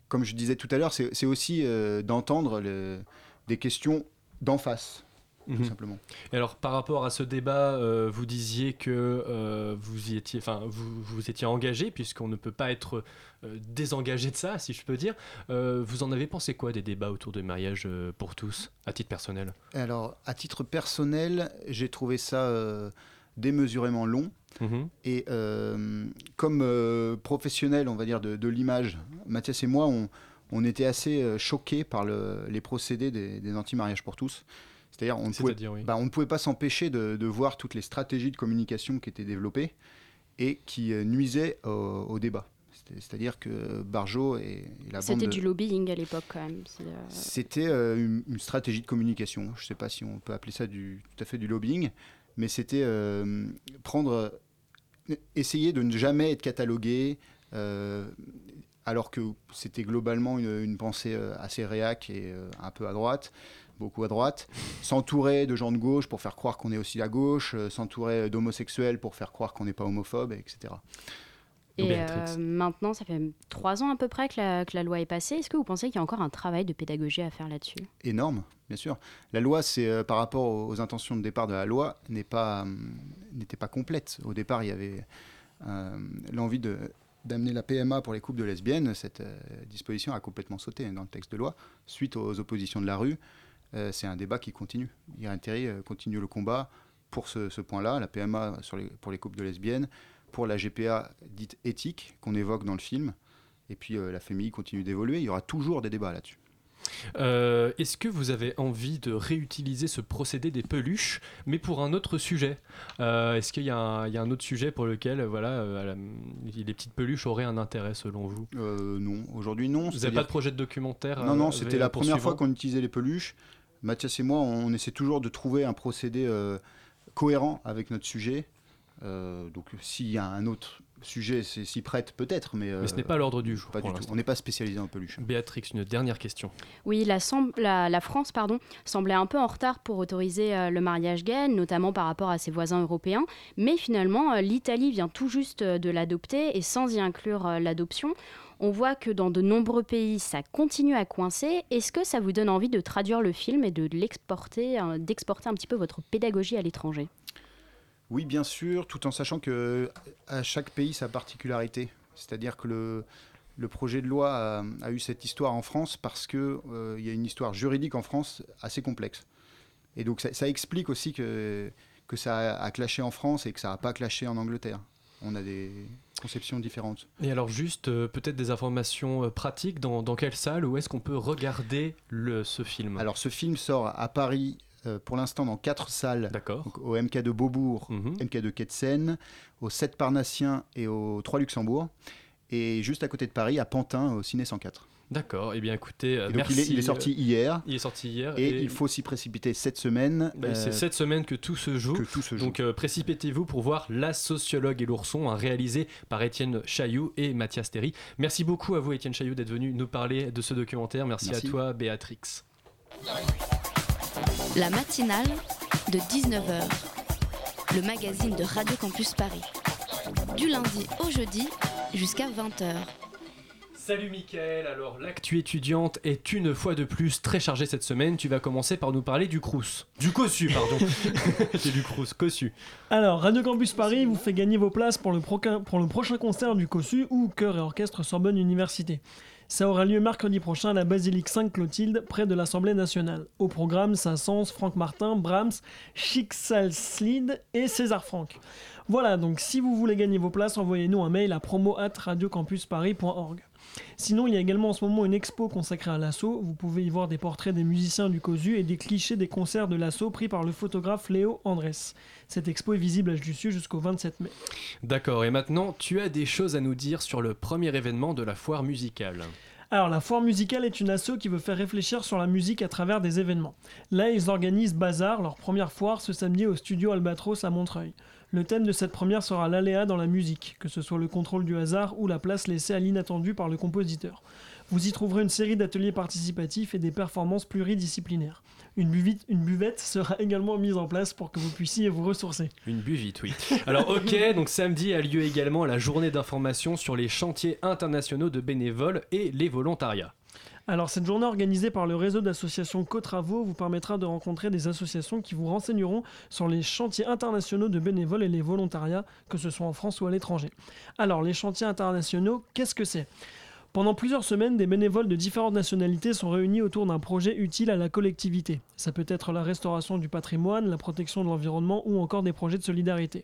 Comme je disais tout à l'heure, c'est aussi euh, d'entendre le- des questions d'en face, tout Mhm. simplement. Et alors, par rapport à ce débat, euh, vous disiez que euh, vous y étiez, enfin, vous, vous étiez engagé, puisqu'on ne peut pas être euh, désengagé de ça, si je peux dire. Vous en avez pensé quoi des débats autour du mariage pour tous, à titre personnel? Alors, à titre personnel, j'ai trouvé ça démesurément long. Mhm. Et euh, comme euh, professionnel, on va dire, de, de l'image, Mathias et moi, on, on était assez euh, choqués par le- les procédés des, des anti-mariages pour tous. C'est-à-dire, on, ne pouvait- C'est-à-dire, oui. bah, on ne pouvait pas s'empêcher de, de voir toutes les stratégies de communication qui étaient développées et qui euh, nuisaient au, au débat. C'est- C'est-à-dire que Barjot et, et la bande C'était de- du lobbying à l'époque quand même. euh, c'était euh, une, une stratégie de communication. Je ne sais pas si on peut appeler ça du, tout à fait du lobbying, mais c'était euh, prendre, essayer de ne jamais être catalogué, euh, alors que c'était globalement une, une pensée euh, assez réac et un peu à droite, beaucoup à droite. S'entourer de gens de gauche pour faire croire qu'on est aussi à gauche, s'entourer d'homosexuels pour faire croire qu'on n'est pas homophobe, etc. Et euh, maintenant, ça fait trois ans à peu près que la, que la loi est passée. Est-ce que vous pensez qu'il y a encore un travail de pédagogie à faire là-dessus? Énorme, bien sûr. La loi, c'est euh, par rapport aux, aux intentions de départ de la loi, n'est pas hum, n'était pas complète. Au départ, il y avait euh, l'envie de d'amener la PMA pour les couples de lesbiennes. Cette euh, disposition a complètement sauté dans le texte de loi suite aux oppositions de la rue. Euh, c'est un débat qui continue. Irène Théry euh, continue le combat pour ce, ce point-là, la PMA sur les, pour les couples de lesbiennes, pour la GPA dite éthique qu'on évoque dans le film. Et puis euh, la famille continue d'évoluer. Il y aura toujours des débats là-dessus. Euh, Est-ce que vous avez envie de réutiliser ce procédé des peluches, mais pour un autre sujet? Euh, Est-ce qu'il y, a un- il y a un autre sujet pour lequel voilà, euh, les petites peluches auraient un intérêt selon vous? Non, aujourd'hui non. Vous n'avez pas de projet de documentaire Non, non, c'était la première fois qu'on utilisait les peluches. Mathias et moi, on essaie toujours de trouver un procédé cohérent avec notre sujet. Euh, donc, s'il y a un autre sujet, c'est s'y prête peut-être, mais, Mais ce euh, n'est pas l'ordre du jour. Pas pour du tout. l'instant. On n'est pas spécialisé en peluche. Béatrix, une dernière question. Oui, la, sem- la- la France pardon, semblait un peu en retard pour autoriser euh, le mariage gay, notamment par rapport à ses voisins européens. Mais finalement, euh, l'Italie vient tout juste euh, de l'adopter et sans y inclure euh, l'adoption, on voit que dans de nombreux pays, ça continue à coincer. Est-ce que ça vous donne envie de traduire le film et de l'exporter, euh, d'exporter un petit peu votre pédagogie à l'étranger? Oui, bien sûr, tout en sachant que à chaque pays sa particularité. C'est-à-dire que le, le projet de loi a, a eu cette histoire en France parce que euh, y a une histoire juridique en France assez complexe. Et donc ça, ça explique aussi que, que ça a, a clashé en France et que ça n'a pas clashé en Angleterre. On a des conceptions différentes. Et alors juste euh, peut-être des informations euh, pratiques, dans, dans quelle salle, où est-ce qu'on peut regarder le, ce film? Alors ce film sort à Paris euh, pour l'instant dans quatre salles. Donc, au MK de Beaubourg, Mhm. MK de Quai de Seine, au 7 Parnassien et au 3 Luxembourg. Et juste à côté de Paris, à Pantin, au Ciné 104. D'accord, et bien écoutez, euh, donc merci. il, est, il est sorti euh, hier. Il est sorti hier. Et, il faut s'y précipiter cette semaine. Bah, euh, C'est cette semaine que tout se joue. Donc euh, précipitez-vous pour voir La sociologue et l'ourson, hein, réalisé par Étienne Chailloux et Mathias Théry. Merci beaucoup à vous, Étienne Chailloux, d'être venu nous parler de ce documentaire. Merci, Merci. à toi, Béatrix. La matinale de 19h, le magazine de Radio Campus Paris. Du lundi au jeudi jusqu'à 20h. Salut Mickaël, alors l'actu étudiante est une fois de plus très chargée cette semaine. Tu vas commencer par nous parler du Crous. Du COSU, pardon. C'est du Crous, COSU. Alors, Radio Campus Paris vous fait gagner vos places pour le, proca- pour le prochain concert du COSU ou Chœur et Orchestre Sorbonne Université. Ça aura lieu mercredi prochain à la basilique Sainte-Clotilde, près de l'Assemblée nationale. Au programme, Saint-Saëns, Franck Martin, Brahms, Schicksalslied et César Franck. Voilà, donc si vous voulez gagner vos places, envoyez-nous un mail à promo at radiocampusparis.org. Sinon, il y a également en ce moment une expo consacrée à l'assaut. Vous pouvez y voir des portraits des musiciens du COSU et des clichés des concerts de l'assaut pris par le photographe Léo Andrés. Cette expo est visible à Jussieu jusqu'au 27 mai. D'accord, et maintenant tu as des choses à nous dire sur le premier événement de la foire musicale. Alors, la foire musicale est une asso qui veut faire réfléchir sur la musique à travers des événements. Là, ils organisent Bazar, leur première foire, ce samedi au studio Albatros à Montreuil. Le thème de cette première sera l'aléa dans la musique, que ce soit le contrôle du hasard ou la place laissée à l'inattendu par le compositeur. Vous y trouverez une série d'ateliers participatifs et des performances pluridisciplinaires. Une buvette, buvette sera également mise en place pour que vous puissiez vous ressourcer. Une buvite, oui. Alors, ok, donc samedi a lieu également la journée d'information sur les chantiers internationaux de bénévoles et les volontariats. Alors cette journée organisée par le réseau d'associations Co-Travaux vous permettra de rencontrer des associations qui vous renseigneront sur les chantiers internationaux de bénévoles et les volontariats, que ce soit en France ou à l'étranger. Alors les chantiers internationaux, qu'est-ce que c'est? Pendant plusieurs semaines, des bénévoles de différentes nationalités sont réunis autour d'un projet utile à la collectivité. Ça peut être la restauration du patrimoine, la protection de l'environnement ou encore des projets de solidarité.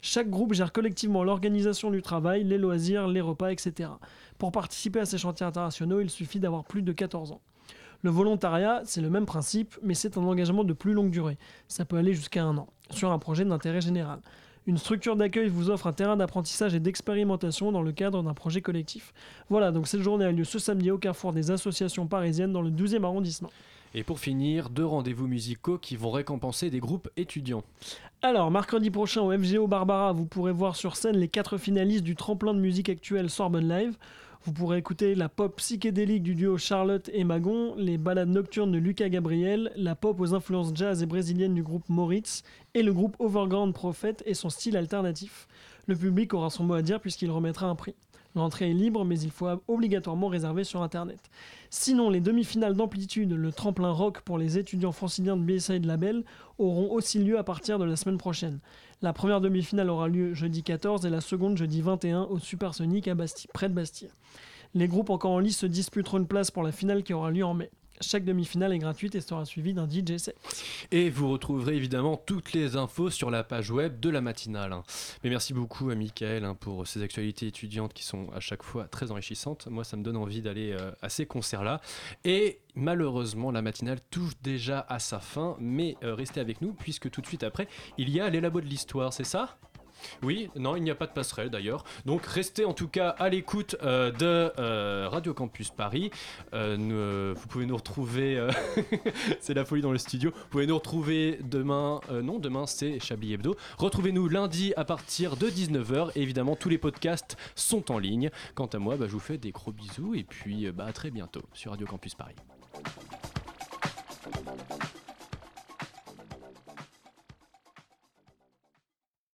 Chaque groupe gère collectivement l'organisation du travail, les loisirs, les repas, etc. Pour participer à ces chantiers internationaux, il suffit d'avoir plus de 14 ans. Le volontariat, c'est le même principe, mais c'est un engagement de plus longue durée. Ça peut aller jusqu'à un an, sur un projet d'intérêt général. Une structure d'accueil vous offre un terrain d'apprentissage et d'expérimentation dans le cadre d'un projet collectif. Voilà, donc cette journée a lieu ce samedi au carrefour des associations parisiennes dans le 12e arrondissement. Et pour finir, deux rendez-vous musicaux qui vont récompenser des groupes étudiants. Alors, mercredi prochain au FGO Barbara, vous pourrez voir sur scène les quatre finalistes du tremplin de musique actuelle Sorbonne Live. Vous pourrez écouter la pop psychédélique du duo Charlotte et Magon, les balades nocturnes de Lucas Gabriel, la pop aux influences jazz et brésiliennes du groupe Moritz, et le groupe Overground Prophet et son style alternatif. Le public aura son mot à dire puisqu'il remettra un prix. L'entrée est libre, mais il faut obligatoirement réserver sur Internet. Sinon, les demi-finales d'amplitude, le tremplin rock pour les étudiants franciliens de BSA de Label, auront aussi lieu à partir de la semaine prochaine. La première demi-finale aura lieu jeudi 14 et la seconde jeudi 21 au Supersonic à Bastille, près de Bastille. Les groupes encore en lice se disputeront une place pour la finale qui aura lieu en mai. Chaque demi-finale est gratuite et sera suivie d'un DJ. Et vous retrouverez évidemment toutes les infos sur la page web de la matinale. Mais merci beaucoup à Mickaël hein, pour ces actualités étudiantes qui sont à chaque fois très enrichissantes. Moi, ça me donne envie d'aller euh, à ces concerts-là. Et malheureusement, la matinale touche déjà à sa fin. Mais euh, restez avec nous puisque tout de suite après, il y a les labos de l'histoire, c'est ça? Oui, non, il n'y a pas de passerelle d'ailleurs. Donc restez en tout cas à l'écoute euh, de euh, Radio Campus Paris. Euh, vous pouvez nous retrouver, c'est la folie dans le studio. Vous pouvez nous retrouver demain, non, demain c'est Chablis Hebdo. Retrouvez-nous lundi à partir de 19h. Et évidemment, tous les podcasts sont en ligne. Quant à moi, bah, je vous fais des gros bisous et puis bah, à très bientôt sur Radio Campus Paris.